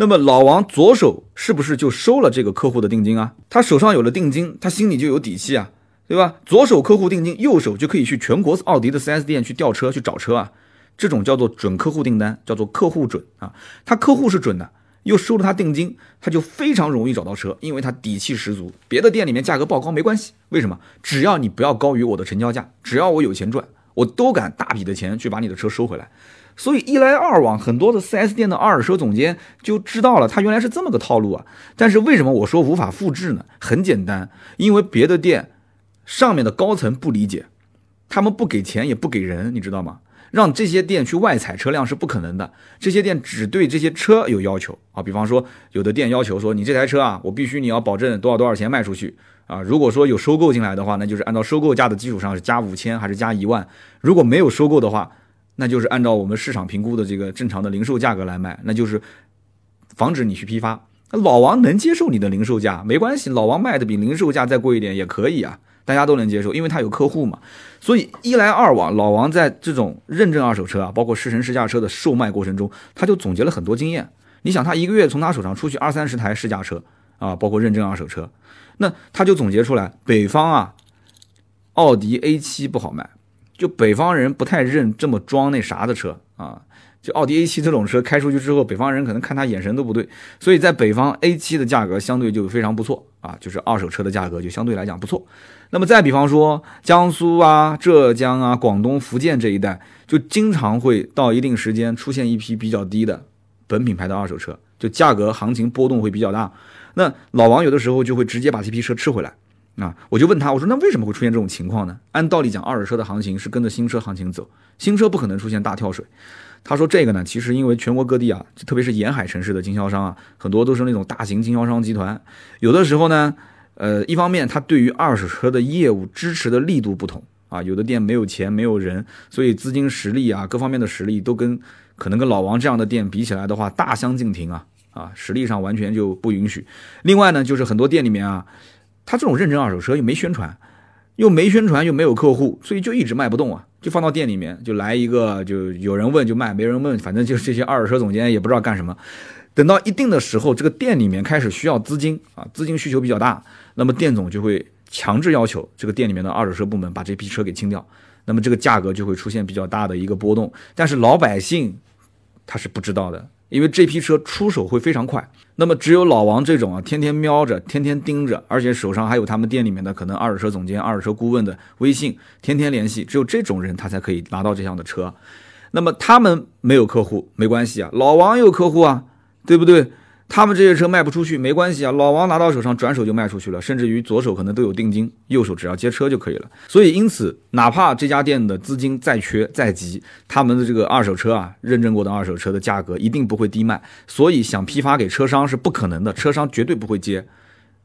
那么老王左手是不是就收了这个客户的定金啊？他手上有了定金，他心里就有底气啊，对吧？左手客户定金，右手就可以去全国奥迪的 4S 店去调车去找车啊。这种叫做准客户订单，叫做客户准啊。他客户是准的，又收了他定金，他就非常容易找到车，因为他底气十足。别的店里面价格报高没关系，为什么？只要你不要高于我的成交价，只要我有钱赚，我都敢大笔的钱去把你的车收回来。所以一来二往，很多的 4S 店的二手车总监就知道了，他原来是这么个套路啊。但是为什么我说无法复制呢？很简单，因为别的店上面的高层不理解，他们不给钱也不给人，你知道吗？让这些店去外采车辆是不可能的。这些店只对这些车有要求啊，比方说有的店要求说，你这台车啊，我必须你要保证多少多少钱卖出去啊。如果说有收购进来的话，那就是按照收购价的基础上是加五千还是加一万。如果没有收购的话，那就是按照我们市场评估的这个正常的零售价格来卖，那就是防止你去批发。老王能接受你的零售价，没关系，老王卖的比零售价再贵一点也可以啊，大家都能接受，因为他有客户嘛。所以一来二往，老王在这种认证二手车啊，包括试乘试驾车的售卖过程中，他就总结了很多经验。你想，他一个月从他手上出去二三十台试驾车啊，包括认证二手车，那他就总结出来，北方啊，奥迪 A7 不好卖。就北方人不太认这么装那啥的车啊，就奥迪 A7 这种车开出去之后，北方人可能看他眼神都不对，所以在北方 A7 的价格相对就非常不错啊，就是二手车的价格就相对来讲不错。那么再比方说江苏啊、浙江啊、广东、福建这一带，就经常会到一定时间出现一批比较低的本品牌的二手车，就价格行情波动会比较大。那老王有的时候就会直接把这批车吃回来。啊，我就问他，我说那为什么会出现这种情况呢？按道理讲，二手车的行情是跟着新车行情走，新车不可能出现大跳水。他说这个呢，其实因为全国各地啊，特别是沿海城市的经销商啊，很多都是那种大型经销商集团，有的时候呢，呃，一方面他对于二手车的业务支持的力度不同啊，有的店没有钱没有人，所以资金实力啊，各方面的实力都跟可能跟老王这样的店比起来的话，大相径庭啊啊，实力上完全就不允许。另外呢，就是很多店里面啊。他这种认证二手车又没宣传，又没宣传，又没有客户，所以就一直卖不动啊，就放到店里面，就来一个，就有人问就卖，没人问，反正就是这些二手车总监也不知道干什么。等到一定的时候，这个店里面开始需要资金啊，资金需求比较大，那么店总就会强制要求这个店里面的二手车部门把这批车给清掉，那么这个价格就会出现比较大的一个波动。但是老百姓他是不知道的。因为这批车出手会非常快，那么只有老王这种啊，天天瞄着，天天盯着，而且手上还有他们店里面的可能二手车总监、二手车顾问的微信，天天联系，只有这种人他才可以拿到这样的车。那么他们没有客户没关系啊，老王有客户啊，对不对？他们这些车卖不出去没关系啊，老王拿到手上转手就卖出去了，甚至于左手可能都有定金，右手只要接车就可以了。所以因此，哪怕这家店的资金再缺再急，他们的这个二手车啊，认证过的二手车的价格一定不会低卖。所以想批发给车商是不可能的，车商绝对不会接。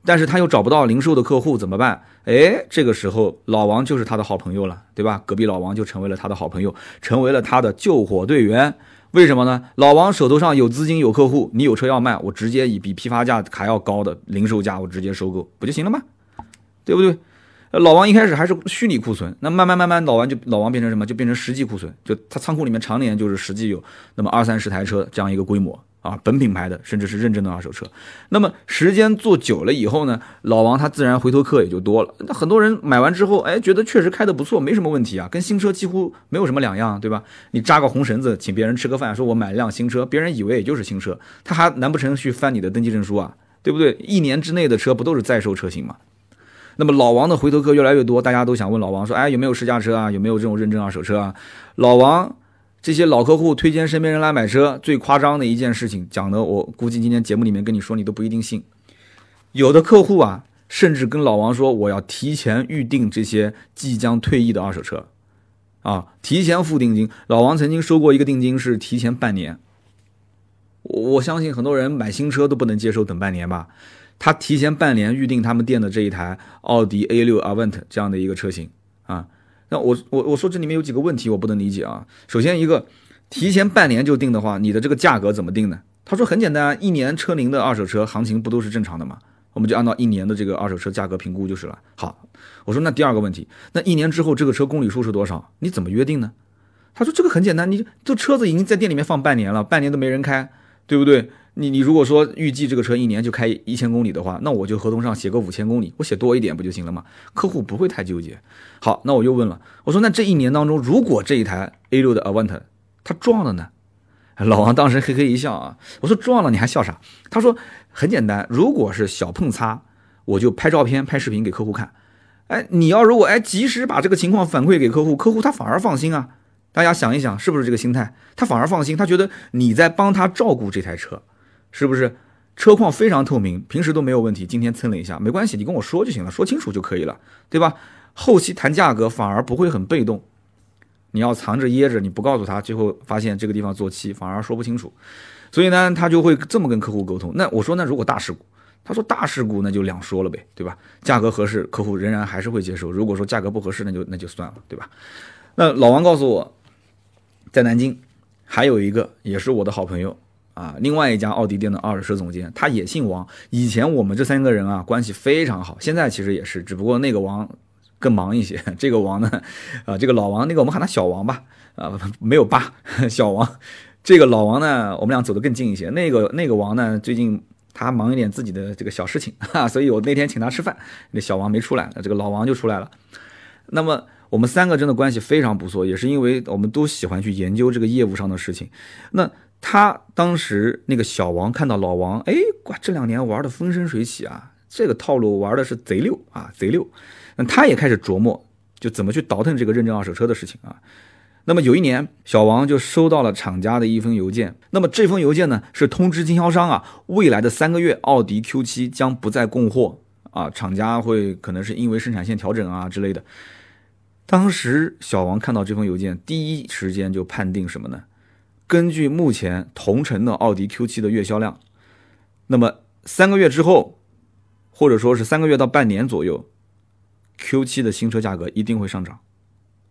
但是他又找不到零售的客户怎么办？哎，这个时候老王就是他的好朋友了，对吧？隔壁老王就成为了他的好朋友，成为了他的救火队员。为什么呢？老王手头上有资金有客户，你有车要卖，我直接以比批发价还要高的零售价，我直接收购不就行了吗？对不对？老王一开始还是虚拟库存，那慢慢慢慢老王就老王变成什么？就变成实际库存，就他仓库里面常年就是实际有那么二三十台车这样一个规模啊，本品牌的甚至是认证的二手车。那么时间做久了以后呢，老王他自然回头客也就多了。那很多人买完之后，哎，觉得确实开的不错，没什么问题啊，跟新车几乎没有什么两样，对吧？你扎个红绳子，请别人吃个饭，说我买了辆新车，别人以为也就是新车，他还难不成去翻你的登记证书啊？对不对？一年之内的车不都是在售车型吗？那么老王的回头客越来越多，大家都想问老王说：“哎，有没有试驾车啊？有没有这种认证二手车啊？”老王这些老客户推荐身边人来买车，最夸张的一件事情讲的，我估计今天节目里面跟你说，你都不一定信。有的客户啊，甚至跟老王说：“我要提前预定这些即将退役的二手车，啊，提前付定金。”老王曾经收过一个定金是提前半年。我相信很多人买新车都不能接受等半年吧。他提前半年预定他们店的这一台奥迪 A6 Avant 这样的一个车型啊，我我我说这里面有几个问题我不能理解啊。首先一个，提前半年就定的话，你的这个价格怎么定呢？他说很简单，一年车龄的二手车行情不都是正常的吗？我们就按照一年的这个二手车价格评估就是了。好，我说那第二个问题，那一年之后这个车公里数是多少？你怎么约定呢？他说这个很简单，你这车子已经在店里面放半年了，半年都没人开，对不对？你你如果说预计这个车一年就开一千公里的话，那我就合同上写个五千公里，我写多一点不就行了吗？客户不会太纠结。好，那我又问了，我说那这一年当中，如果这一台 A6 的 Avant 它撞了呢？老王当时嘿嘿一笑啊，我说撞了你还笑啥？他说很简单，如果是小碰擦，我就拍照片、拍视频给客户看。哎，你要如果哎及时把这个情况反馈给客户，客户他反而放心啊。大家想一想，是不是这个心态？他反而放心，他觉得你在帮他照顾这台车。是不是车况非常透明，平时都没有问题，今天蹭了一下没关系，你跟我说就行了，说清楚就可以了，对吧？后期谈价格反而不会很被动，你要藏着掖着，你不告诉他，最后发现这个地方做漆，反而说不清楚，所以呢，他就会这么跟客户沟通。那我说，那如果大事故，他说大事故那就两说了呗，对吧？价格合适，客户仍然还是会接受；如果说价格不合适，那就那就算了，对吧？那老王告诉我，在南京还有一个也是我的好朋友。啊，另外一家奥迪店的二手车总监，他也姓王。以前我们这三个人啊，关系非常好，现在其实也是，只不过那个王更忙一些。这个王呢，啊，这个老王，那个我们喊他小王吧，啊，没有爸，[LAUGHS] 小王。这个老王呢，我们俩走得更近一些。那个那个王呢，最近他忙一点自己的这个小事情，[LAUGHS] 哈，所以我那天请他吃饭，那小王没出来，这个老王就出来了。那么我们三个真的关系非常不错，也是因为我们都喜欢去研究这个业务上的事情。那。他当时那个小王看到老王，哎，哇，这两年玩的风生水起啊，这个套路玩的是贼溜啊，贼溜。那他也开始琢磨，就怎么去倒腾这个认证二手车的事情啊。那么有一年，小王就收到了厂家的一封邮件。那么这封邮件呢，是通知经销商啊，未来的三个月，奥迪 Q7 将不再供货啊，厂家会可能是因为生产线调整啊之类的。当时小王看到这封邮件，第一时间就判定什么呢？根据目前同城的奥迪 Q7 的月销量，那么三个月之后，或者说是三个月到半年左右，Q7 的新车价格一定会上涨，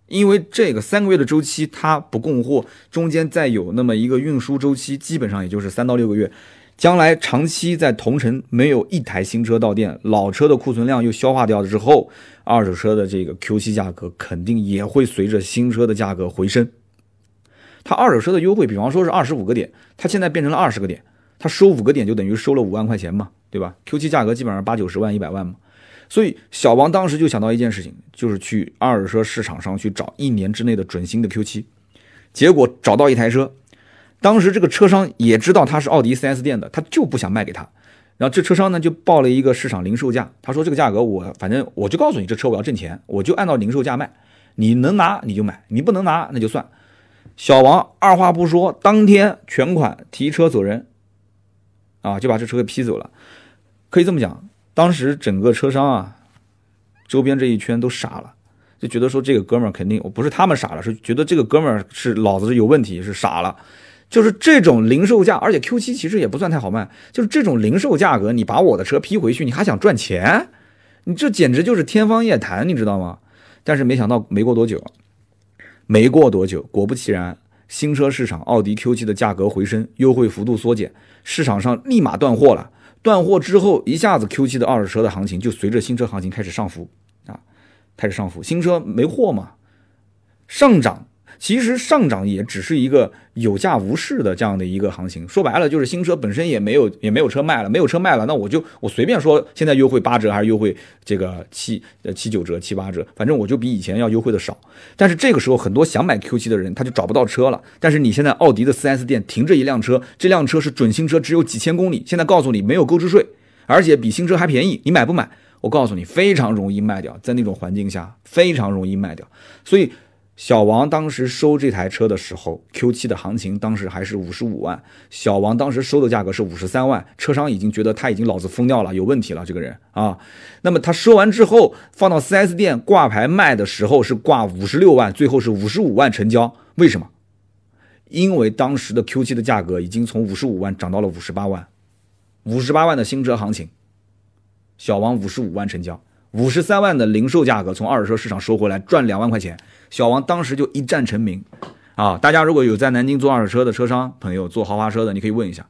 因为这个三个月的周期它不供货，中间再有那么一个运输周期，基本上也就是三到六个月。将来长期在同城没有一台新车到店，老车的库存量又消化掉了之后，二手车的这个 Q7 价格肯定也会随着新车的价格回升。它二手车的优惠，比方说是二十五个点，它现在变成了二十个点，它收五个点就等于收了五万块钱嘛，对吧？Q7 价格基本上八九十万、一百万嘛，所以小王当时就想到一件事情，就是去二手车市场上去找一年之内的准新的 Q7，结果找到一台车，当时这个车商也知道他是奥迪 4S 店的，他就不想卖给他，然后这车商呢就报了一个市场零售价，他说这个价格我反正我就告诉你这车我要挣钱，我就按照零售价卖，你能拿你就买，你不能拿那就算。小王二话不说，当天全款提车走人，啊，就把这车给批走了。可以这么讲，当时整个车商啊，周边这一圈都傻了，就觉得说这个哥们儿肯定，我不是他们傻了，是觉得这个哥们儿是脑子有问题，是傻了。就是这种零售价，而且 Q7 其实也不算太好卖，就是这种零售价格，你把我的车批回去，你还想赚钱？你这简直就是天方夜谭，你知道吗？但是没想到，没过多久。没过多久，果不其然，新车市场奥迪 Q7 的价格回升，优惠幅度缩减，市场上立马断货了。断货之后，一下子 Q7 的二手车的行情就随着新车行情开始上浮啊。开始上浮，新车没货嘛，上涨。其实上涨也只是一个有价无市的这样的一个行情，说白了就是新车本身也没有也没有车卖了，没有车卖了，那我就我随便说现在优惠八折还是优惠这个七呃七九折七八折，反正我就比以前要优惠的少。但是这个时候很多想买 Q7 的人他就找不到车了。但是你现在奥迪的 4S 店停着一辆车，这辆车是准新车，只有几千公里，现在告诉你没有购置税，而且比新车还便宜，你买不买？我告诉你非常容易卖掉，在那种环境下非常容易卖掉，所以。小王当时收这台车的时候，Q7 的行情当时还是五十五万。小王当时收的价格是五十三万，车商已经觉得他已经脑子疯掉了，有问题了这个人啊。那么他收完之后，放到 4S 店挂牌卖的时候是挂五十六万，最后是五十五万成交。为什么？因为当时的 Q7 的价格已经从五十五万涨到了五十八万，五十八万的新车行情，小王五十五万成交。五十三万的零售价格从二手车市场收回来赚两万块钱，小王当时就一战成名，啊！大家如果有在南京做二手车的车商朋友，做豪华车的，你可以问一下，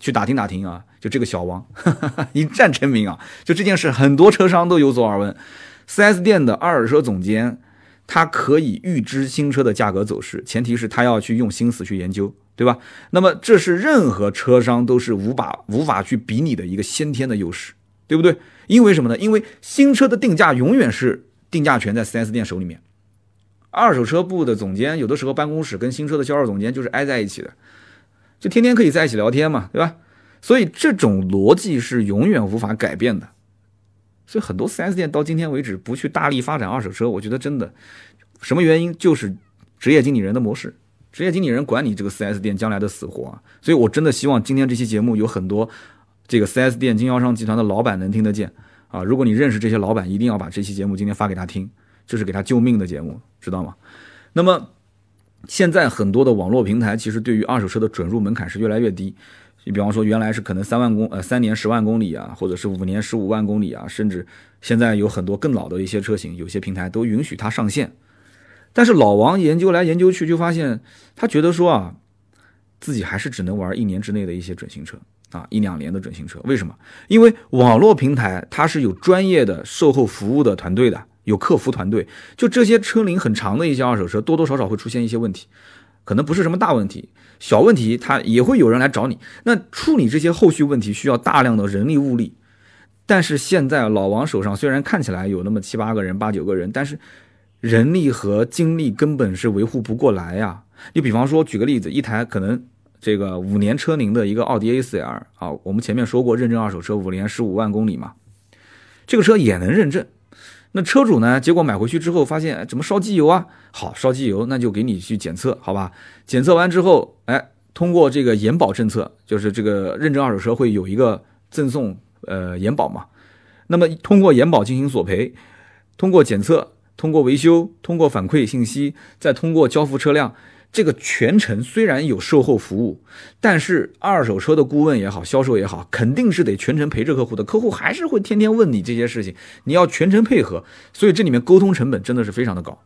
去打听打听啊，就这个小王 [LAUGHS] 一战成名啊！就这件事，很多车商都有所耳闻。4S 店的二手车总监，他可以预知新车的价格走势，前提是他要去用心思去研究，对吧？那么这是任何车商都是无法无法去比拟的一个先天的优势，对不对？因为什么呢？因为新车的定价永远是定价权在 4S 店手里面，二手车部的总监有的时候办公室跟新车的销售总监就是挨在一起的，就天天可以在一起聊天嘛，对吧？所以这种逻辑是永远无法改变的。所以很多 4S 店到今天为止不去大力发展二手车，我觉得真的什么原因就是职业经理人的模式，职业经理人管你这个 4S 店将来的死活。所以我真的希望今天这期节目有很多。这个 4S 店经销商集团的老板能听得见啊！如果你认识这些老板，一定要把这期节目今天发给他听，这是给他救命的节目，知道吗？那么现在很多的网络平台其实对于二手车的准入门槛是越来越低。你比方说原来是可能三万公呃三年十万公里啊，或者是五年十五万公里啊，甚至现在有很多更老的一些车型，有些平台都允许它上线。但是老王研究来研究去，就发现他觉得说啊，自己还是只能玩一年之内的一些准新车。啊，一两年的准新车，为什么？因为网络平台它是有专业的售后服务的团队的，有客服团队。就这些车龄很长的一些二手车，多多少少会出现一些问题，可能不是什么大问题，小问题它也会有人来找你。那处理这些后续问题需要大量的人力物力。但是现在老王手上虽然看起来有那么七八个人、八九个人，但是人力和精力根本是维护不过来呀。你比方说，举个例子，一台可能。这个五年车龄的一个奥迪 A4L 啊，我们前面说过认证二手车五年十五万公里嘛，这个车也能认证。那车主呢，结果买回去之后发现怎么烧机油啊？好，烧机油那就给你去检测，好吧？检测完之后，哎，通过这个延保政策，就是这个认证二手车会有一个赠送呃延保嘛。那么通过延保进行索赔，通过检测，通过维修，通过反馈信息，再通过交付车辆。这个全程虽然有售后服务，但是二手车的顾问也好，销售也好，肯定是得全程陪着客户的。客户还是会天天问你这些事情，你要全程配合。所以这里面沟通成本真的是非常的高。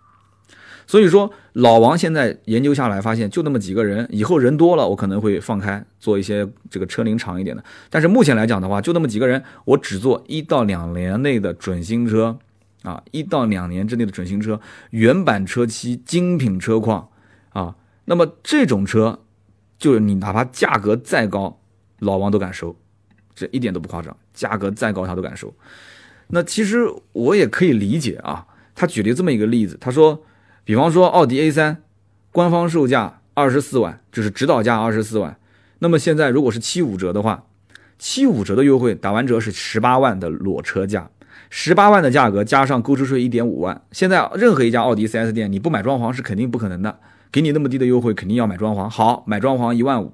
所以说，老王现在研究下来发现，就那么几个人，以后人多了，我可能会放开做一些这个车龄长一点的。但是目前来讲的话，就那么几个人，我只做一到两年内的准新车啊，一到两年之内的准新车，原版车漆，精品车况。啊，那么这种车，就是你哪怕价格再高，老王都敢收，这一点都不夸张，价格再高他都敢收。那其实我也可以理解啊，他举了这么一个例子，他说，比方说奥迪 A3，官方售价二十四万，就是指导价二十四万，那么现在如果是七五折的话，七五折的优惠打完折是十八万的裸车价，十八万的价格加上购置税一点五万，现在任何一家奥迪 4S 店你不买装潢是肯定不可能的。给你那么低的优惠，肯定要买装潢。好，买装潢一万五，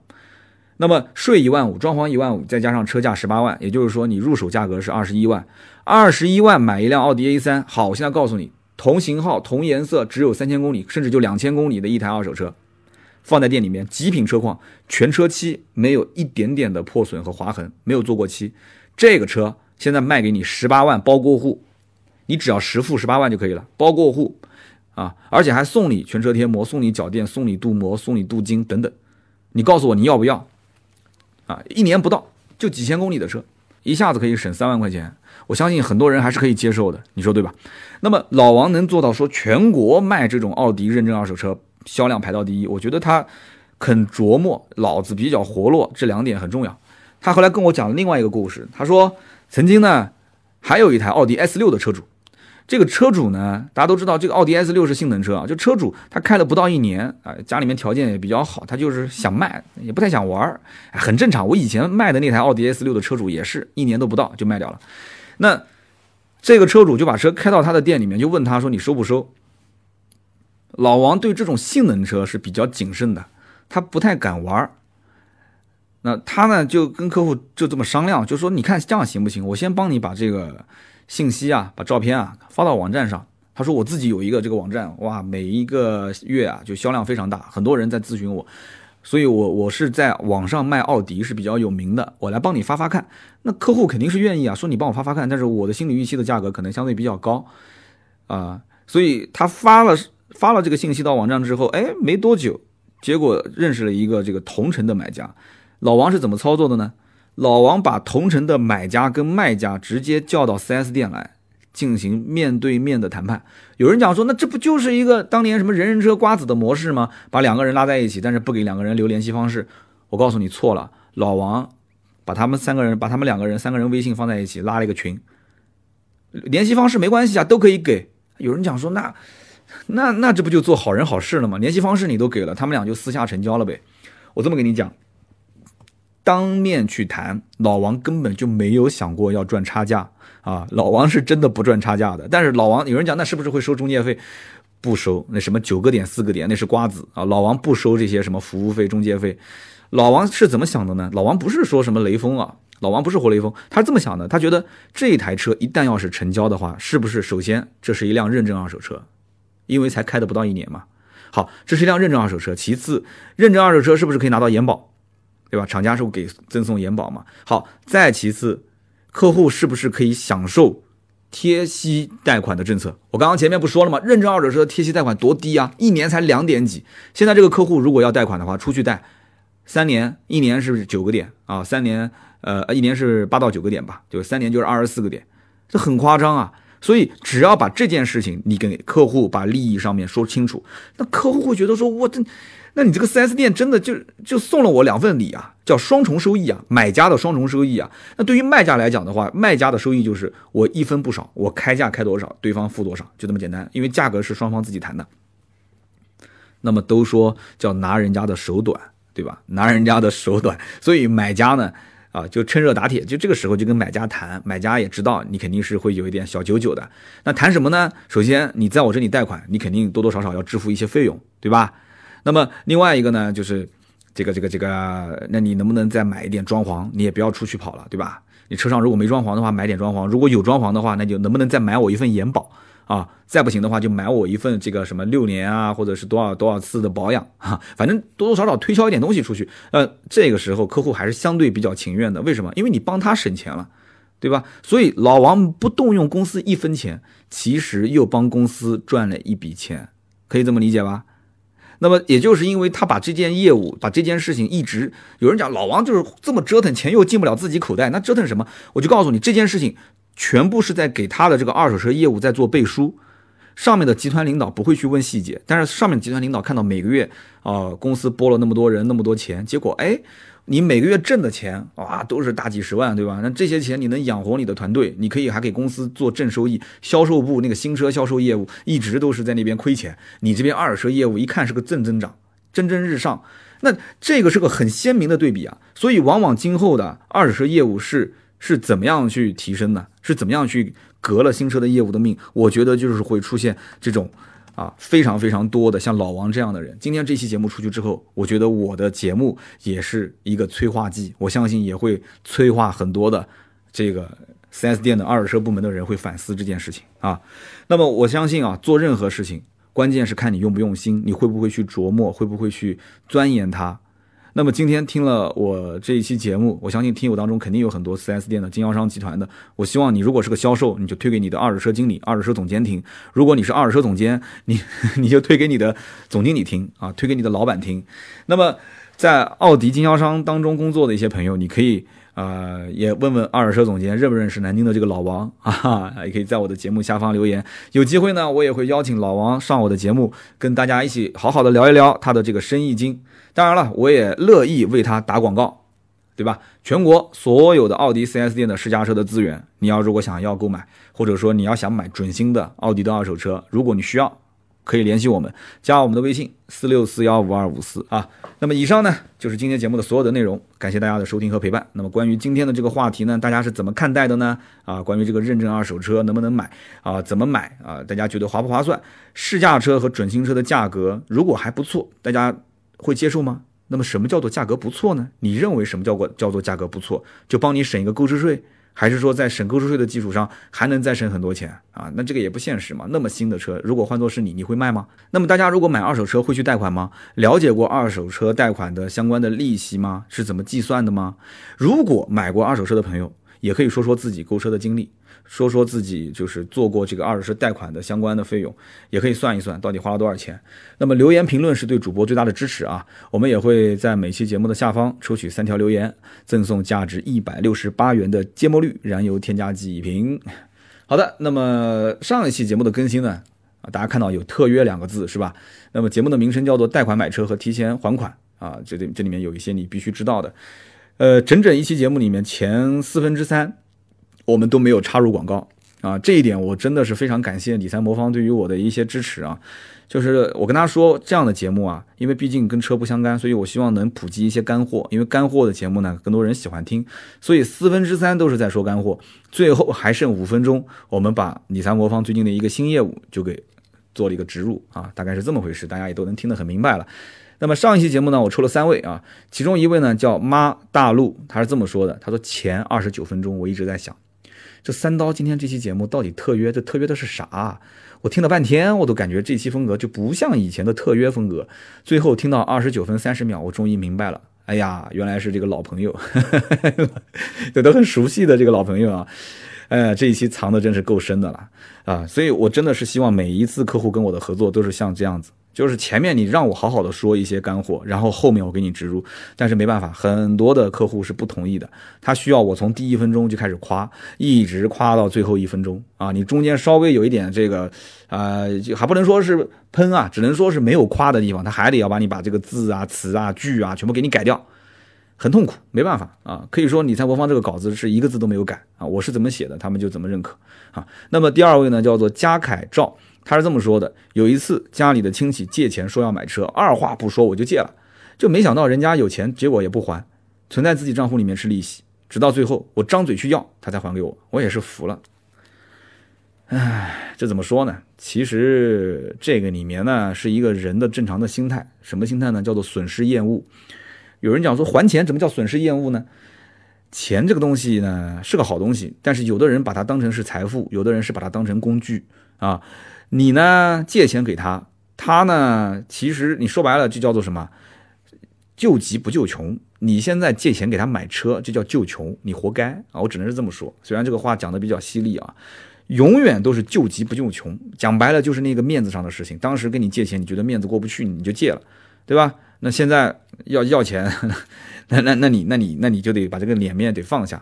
那么税一万五，装潢一万五，再加上车价十八万，也就是说你入手价格是二十一万。二十一万买一辆奥迪 A 三，好，我现在告诉你，同型号、同颜色，只有三千公里，甚至就两千公里的一台二手车，放在店里面，极品车况，全车漆没有一点点的破损和划痕，没有做过漆，这个车现在卖给你十八万包过户，你只要实付十八万就可以了，包过户。啊，而且还送你全车贴膜，送你脚垫，送你镀膜，送你镀金等等。你告诉我你要不要？啊，一年不到就几千公里的车，一下子可以省三万块钱，我相信很多人还是可以接受的，你说对吧？那么老王能做到说全国卖这种奥迪认证二手车销量排到第一，我觉得他肯琢磨，脑子比较活络，这两点很重要。他后来跟我讲了另外一个故事，他说曾经呢还有一台奥迪 S 六的车主。这个车主呢，大家都知道，这个奥迪 S 六是性能车啊。就车主他开了不到一年啊，家里面条件也比较好，他就是想卖，也不太想玩儿，很正常。我以前卖的那台奥迪 S 六的车主也是一年都不到就卖掉了。那这个车主就把车开到他的店里面，就问他说：“你收不收？”老王对这种性能车是比较谨慎的，他不太敢玩儿。那他呢就跟客户就这么商量，就说：“你看这样行不行？我先帮你把这个。”信息啊，把照片啊发到网站上。他说我自己有一个这个网站，哇，每一个月啊就销量非常大，很多人在咨询我，所以我我是在网上卖奥迪是比较有名的，我来帮你发发看。那客户肯定是愿意啊，说你帮我发发看，但是我的心理预期的价格可能相对比较高啊，所以他发了发了这个信息到网站之后，哎，没多久，结果认识了一个这个同城的买家。老王是怎么操作的呢？老王把同城的买家跟卖家直接叫到 4S 店来进行面对面的谈判。有人讲说，那这不就是一个当年什么人人车瓜子的模式吗？把两个人拉在一起，但是不给两个人留联系方式。我告诉你错了，老王把他们三个人，把他们两个人三个人微信放在一起拉了一个群，联系方式没关系啊，都可以给。有人讲说，那那那这不就做好人好事了吗？联系方式你都给了，他们俩就私下成交了呗。我这么跟你讲。当面去谈，老王根本就没有想过要赚差价啊！老王是真的不赚差价的。但是老王有人讲，那是不是会收中介费？不收，那什么九个点、四个点，那是瓜子啊！老王不收这些什么服务费、中介费。老王是怎么想的呢？老王不是说什么雷锋啊，老王不是活雷锋，他是这么想的。他觉得这台车一旦要是成交的话，是不是首先这是一辆认证二手车，因为才开的不到一年嘛。好，这是一辆认证二手车。其次，认证二手车是不是可以拿到延保？对吧？厂家是不给赠送延保嘛？好，再其次，客户是不是可以享受贴息贷款的政策？我刚刚前面不说了吗？认证二手车贴息贷款多低啊，一年才两点几。现在这个客户如果要贷款的话，出去贷，三年，一年是九个点啊，三年，呃，一年是八到九个点吧，就三年就是二十四个点，这很夸张啊。所以只要把这件事情你给客户把利益上面说清楚，那客户会觉得说，我这。那你这个 4S 店真的就就送了我两份礼啊，叫双重收益啊，买家的双重收益啊。那对于卖家来讲的话，卖家的收益就是我一分不少，我开价开多少，对方付多少，就这么简单。因为价格是双方自己谈的。那么都说叫拿人家的手短，对吧？拿人家的手短，所以买家呢，啊，就趁热打铁，就这个时候就跟买家谈，买家也知道你肯定是会有一点小九九的。那谈什么呢？首先你在我这里贷款，你肯定多多少少要支付一些费用，对吧？那么另外一个呢，就是这个这个这个，那你能不能再买一点装潢？你也不要出去跑了，对吧？你车上如果没装潢的话，买点装潢；如果有装潢的话，那就能不能再买我一份延保啊？再不行的话，就买我一份这个什么六年啊，或者是多少多少次的保养啊？反正多多少少推销一点东西出去。呃，这个时候客户还是相对比较情愿的。为什么？因为你帮他省钱了，对吧？所以老王不动用公司一分钱，其实又帮公司赚了一笔钱，可以这么理解吧？那么也就是因为他把这件业务，把这件事情一直有人讲老王就是这么折腾，钱又进不了自己口袋，那折腾什么？我就告诉你，这件事情全部是在给他的这个二手车业务在做背书，上面的集团领导不会去问细节，但是上面集团领导看到每个月啊公司拨了那么多人那么多钱，结果哎。你每个月挣的钱哇，都是大几十万，对吧？那这些钱你能养活你的团队，你可以还给公司做正收益。销售部那个新车销售业务一直都是在那边亏钱，你这边二手车业务一看是个正增长，蒸蒸日上。那这个是个很鲜明的对比啊。所以往往今后的二手车业务是是怎么样去提升的？是怎么样去革了新车的业务的命？我觉得就是会出现这种。啊，非常非常多的像老王这样的人，今天这期节目出去之后，我觉得我的节目也是一个催化剂，我相信也会催化很多的这个 4S 店的二手车部门的人会反思这件事情啊。那么我相信啊，做任何事情，关键是看你用不用心，你会不会去琢磨，会不会去钻研它。那么今天听了我这一期节目，我相信听友当中肯定有很多 4S 店的经销商集团的。我希望你如果是个销售，你就推给你的二手车经理、二手车总监听；如果你是二手车总监，你 [LAUGHS] 你就推给你的总经理听啊，推给你的老板听。那么在奥迪经销商当中工作的一些朋友，你可以啊，也问问二手车总监认不认识南京的这个老王 [LAUGHS] 啊，也可以在我的节目下方留言。有机会呢，我也会邀请老王上我的节目，跟大家一起好好的聊一聊他的这个生意经。当然了，我也乐意为他打广告，对吧？全国所有的奥迪 4S 店的试驾车的资源，你要如果想要购买，或者说你要想买准新的奥迪的二手车，如果你需要。可以联系我们，加我们的微信四六四幺五二五四啊。那么以上呢就是今天节目的所有的内容，感谢大家的收听和陪伴。那么关于今天的这个话题呢，大家是怎么看待的呢？啊，关于这个认证二手车能不能买啊？怎么买啊？大家觉得划不划算？试驾车和准新车的价格如果还不错，大家会接受吗？那么什么叫做价格不错呢？你认为什么叫做叫做价格不错？就帮你省一个购置税。还是说在省购置税的基础上还能再省很多钱啊？那这个也不现实嘛。那么新的车，如果换作是你，你会卖吗？那么大家如果买二手车会去贷款吗？了解过二手车贷款的相关的利息吗？是怎么计算的吗？如果买过二手车的朋友，也可以说说自己购车的经历。说说自己就是做过这个二手车贷款的相关的费用，也可以算一算到底花了多少钱。那么留言评论是对主播最大的支持啊！我们也会在每期节目的下方抽取三条留言，赠送价值一百六十八元的芥末绿燃油添加剂一瓶。好的，那么上一期节目的更新呢？啊，大家看到有“特约”两个字是吧？那么节目的名称叫做“贷款买车和提前还款”啊，这里这里面有一些你必须知道的。呃，整整一期节目里面前四分之三。我们都没有插入广告啊，这一点我真的是非常感谢理财魔方对于我的一些支持啊。就是我跟他说这样的节目啊，因为毕竟跟车不相干，所以我希望能普及一些干货。因为干货的节目呢，更多人喜欢听，所以四分之三都是在说干货，最后还剩五分钟，我们把理财魔方最近的一个新业务就给做了一个植入啊，大概是这么回事，大家也都能听得很明白了。那么上一期节目呢，我抽了三位啊，其中一位呢叫妈大陆，他是这么说的，他说前二十九分钟我一直在想。这三刀今天这期节目到底特约？这特约的是啥？我听了半天，我都感觉这期风格就不像以前的特约风格。最后听到二十九分三十秒，我终于明白了。哎呀，原来是这个老朋友，这都很熟悉的这个老朋友啊。哎，这一期藏的真是够深的了啊！所以我真的是希望每一次客户跟我的合作都是像这样子。就是前面你让我好好的说一些干货，然后后面我给你植入，但是没办法，很多的客户是不同意的，他需要我从第一分钟就开始夸，一直夸到最后一分钟啊！你中间稍微有一点这个，呃，还不能说是喷啊，只能说是没有夸的地方，他还得要把你把这个字啊、词啊、句啊全部给你改掉，很痛苦，没办法啊！可以说你在播放这个稿子是一个字都没有改啊，我是怎么写的，他们就怎么认可啊。那么第二位呢，叫做嘉凯赵。他是这么说的：有一次家里的亲戚借钱说要买车，二话不说我就借了，就没想到人家有钱，结果也不还，存在自己账户里面吃利息，直到最后我张嘴去要，他才还给我，我也是服了。唉，这怎么说呢？其实这个里面呢是一个人的正常的心态，什么心态呢？叫做损失厌恶。有人讲说还钱怎么叫损失厌恶呢？钱这个东西呢是个好东西，但是有的人把它当成是财富，有的人是把它当成工具啊。你呢？借钱给他，他呢？其实你说白了就叫做什么？救急不救穷。你现在借钱给他买车，就叫救穷，你活该啊！我只能是这么说。虽然这个话讲的比较犀利啊，永远都是救急不救穷。讲白了就是那个面子上的事情。当时跟你借钱，你觉得面子过不去，你就借了，对吧？那现在要要钱，[LAUGHS] 那那那你那你那你就得把这个脸面得放下。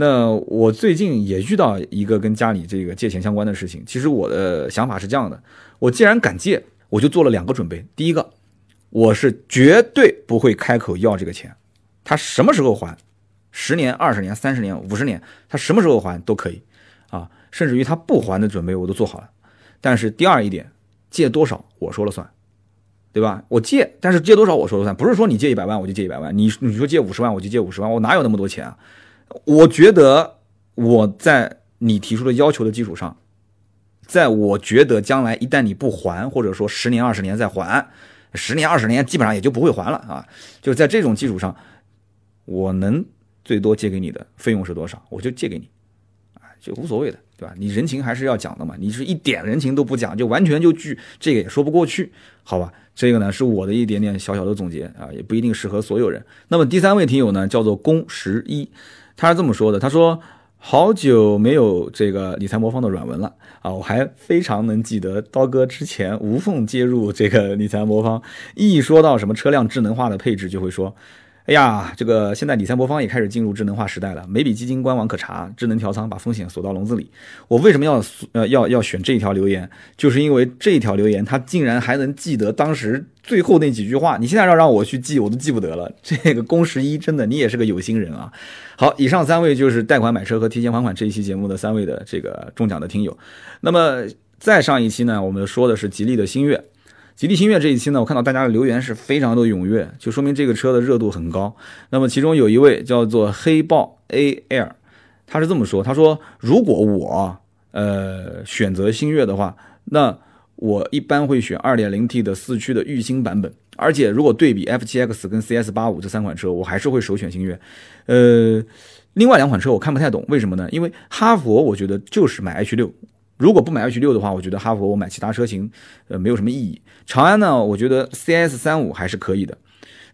那我最近也遇到一个跟家里这个借钱相关的事情。其实我的想法是这样的：我既然敢借，我就做了两个准备。第一个，我是绝对不会开口要这个钱，他什么时候还，十年、二十年、三十年、五十年，他什么时候还都可以啊，甚至于他不还的准备我都做好了。但是第二一点，借多少我说了算，对吧？我借，但是借多少我说了算，不是说你借一百万我就借一百万，你你说借五十万我就借五十万，我哪有那么多钱啊？我觉得我在你提出的要求的基础上，在我觉得将来一旦你不还，或者说十年二十年再还，十年二十年基本上也就不会还了啊。就在这种基础上，我能最多借给你的费用是多少，我就借给你，啊，就无所谓的，对吧？你人情还是要讲的嘛，你是一点人情都不讲，就完全就拒，这个也说不过去，好吧？这个呢是我的一点点小小的总结啊，也不一定适合所有人。那么第三位听友呢，叫做龚十一。他是这么说的：“他说好久没有这个理财魔方的软文了。啊，我还非常能记得刀哥之前无缝接入这个理财魔方，一说到什么车辆智能化的配置，就会说，哎呀，这个现在理财魔方也开始进入智能化时代了，每笔基金官网可查，智能调仓，把风险锁到笼子里。我为什么要呃要要选这一条留言？就是因为这一条留言，他竟然还能记得当时最后那几句话。你现在要让我去记，我都记不得了。这个龚十一真的，你也是个有心人啊。好，以上三位就是贷款买车和提前还款这一期节目的三位的这个中奖的听友。那么再上一期呢，我们说的是吉利的星越。吉利星越这一期呢，我看到大家的留言是非常的踊跃，就说明这个车的热度很高。那么其中有一位叫做黑豹 A L，他是这么说：他说如果我呃选择星越的话，那我一般会选 2.0T 的四驱的御星版本。而且如果对比 F7X 跟 CS85 这三款车，我还是会首选星越。呃，另外两款车我看不太懂，为什么呢？因为哈佛我觉得就是买 H6。如果不买 H 六的话，我觉得哈弗我买其他车型，呃，没有什么意义。长安呢，我觉得 CS 三五还是可以的。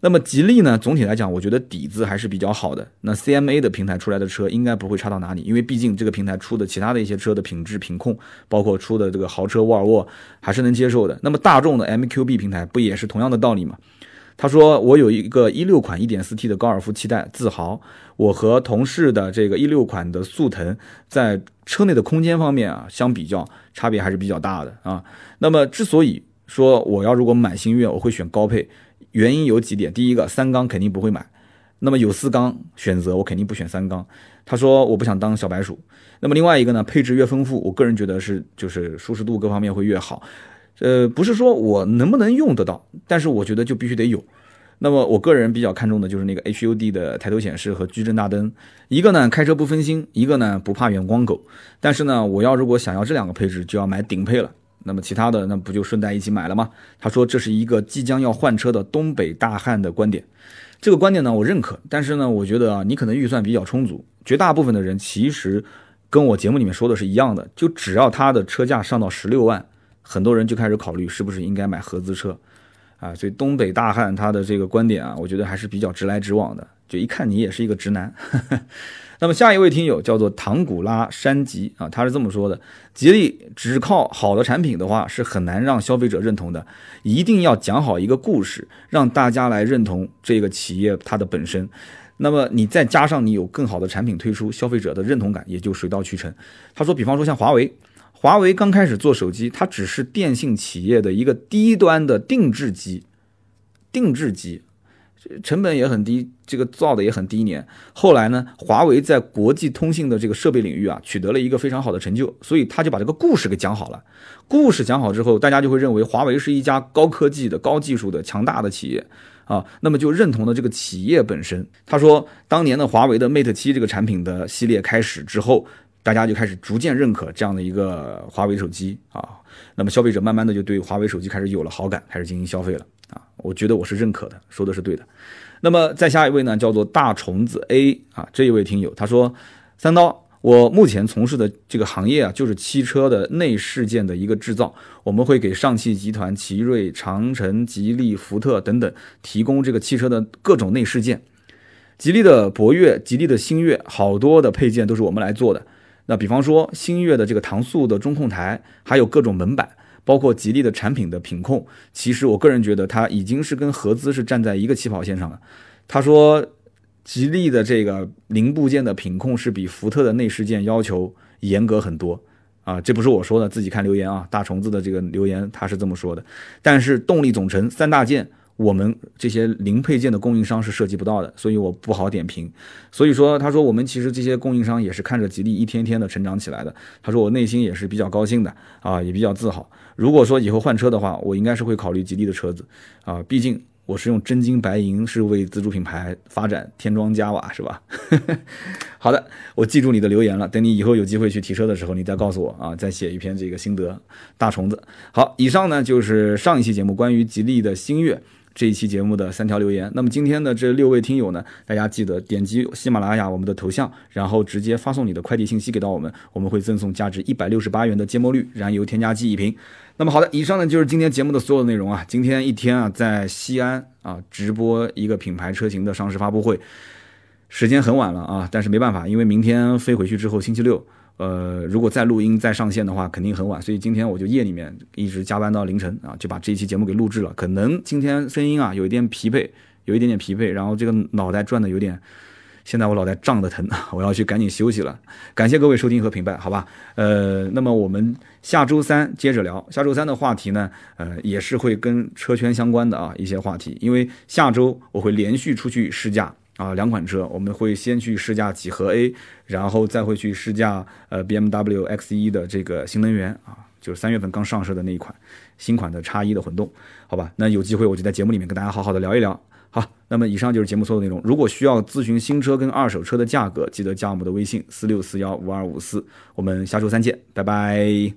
那么吉利呢，总体来讲，我觉得底子还是比较好的。那 CMA 的平台出来的车应该不会差到哪里，因为毕竟这个平台出的其他的一些车的品质品控，包括出的这个豪车沃尔沃还是能接受的。那么大众的 MQB 平台不也是同样的道理吗？他说：“我有一个一六款一点四 T 的高尔夫七代自豪，我和同事的这个一六款的速腾在车内的空间方面啊相比较差别还是比较大的啊。那么之所以说我要如果买星越，我会选高配，原因有几点。第一个，三缸肯定不会买，那么有四缸选择，我肯定不选三缸。他说我不想当小白鼠。那么另外一个呢，配置越丰富，我个人觉得是就是舒适度各方面会越好。”呃，不是说我能不能用得到，但是我觉得就必须得有。那么我个人比较看重的就是那个 HUD 的抬头显示和矩阵大灯，一个呢开车不分心，一个呢不怕远光狗。但是呢，我要如果想要这两个配置，就要买顶配了。那么其他的那不就顺带一起买了吗？他说这是一个即将要换车的东北大汉的观点，这个观点呢我认可。但是呢，我觉得啊，你可能预算比较充足，绝大部分的人其实跟我节目里面说的是一样的，就只要他的车价上到十六万。很多人就开始考虑是不是应该买合资车，啊，所以东北大汉他的这个观点啊，我觉得还是比较直来直往的，就一看你也是一个直男。[LAUGHS] 那么下一位听友叫做唐古拉山吉啊，他是这么说的：吉利只靠好的产品的话是很难让消费者认同的，一定要讲好一个故事，让大家来认同这个企业它的本身。那么你再加上你有更好的产品推出，消费者的认同感也就水到渠成。他说，比方说像华为。华为刚开始做手机，它只是电信企业的一个低端的定制机，定制机，成本也很低，这个造的也很低廉。后来呢，华为在国际通信的这个设备领域啊，取得了一个非常好的成就，所以他就把这个故事给讲好了。故事讲好之后，大家就会认为华为是一家高科技的、高技术的、强大的企业啊，那么就认同了这个企业本身。他说，当年的华为的 Mate 七这个产品的系列开始之后。大家就开始逐渐认可这样的一个华为手机啊，那么消费者慢慢的就对华为手机开始有了好感，开始进行消费了啊。我觉得我是认可的，说的是对的。那么再下一位呢，叫做大虫子 A 啊，这一位听友他说，三刀，我目前从事的这个行业啊，就是汽车的内饰件的一个制造，我们会给上汽集团、奇瑞、长城、吉利、福特等等提供这个汽车的各种内饰件，吉利的博越、吉利的星越，好多的配件都是我们来做的。那比方说星越的这个搪塑的中控台，还有各种门板，包括吉利的产品的品控，其实我个人觉得它已经是跟合资是站在一个起跑线上了。他说，吉利的这个零部件的品控是比福特的内饰件要求严格很多啊，这不是我说的，自己看留言啊，大虫子的这个留言他是这么说的。但是动力总成三大件。我们这些零配件的供应商是涉及不到的，所以我不好点评。所以说，他说我们其实这些供应商也是看着吉利一天天的成长起来的。他说我内心也是比较高兴的啊，也比较自豪。如果说以后换车的话，我应该是会考虑吉利的车子啊，毕竟我是用真金白银是为自主品牌发展添砖加瓦，是吧？[LAUGHS] 好的，我记住你的留言了。等你以后有机会去提车的时候，你再告诉我啊，再写一篇这个心得。大虫子，好，以上呢就是上一期节目关于吉利的星越。这一期节目的三条留言，那么今天的这六位听友呢，大家记得点击喜马拉雅我们的头像，然后直接发送你的快递信息给到我们，我们会赠送价值一百六十八元的芥末绿燃油添加剂一瓶。那么好的，以上呢就是今天节目的所有内容啊。今天一天啊，在西安啊直播一个品牌车型的上市发布会，时间很晚了啊，但是没办法，因为明天飞回去之后，星期六。呃，如果再录音再上线的话，肯定很晚，所以今天我就夜里面一直加班到凌晨啊，就把这一期节目给录制了。可能今天声音啊有一点疲惫，有一点点疲惫，然后这个脑袋转的有点。现在我脑袋胀得疼，我要去赶紧休息了。感谢各位收听和评判，好吧？呃，那么我们下周三接着聊。下周三的话题呢，呃，也是会跟车圈相关的啊一些话题。因为下周我会连续出去试驾啊两款车，我们会先去试驾几何 A，然后再会去试驾呃 BMW X1 的这个新能源啊，就是三月份刚上市的那一款新款的叉一的混动，好吧？那有机会我就在节目里面跟大家好好的聊一聊。好，那么以上就是节目所有内容。如果需要咨询新车跟二手车的价格，记得加我们的微信四六四幺五二五四。我们下周三见，拜拜。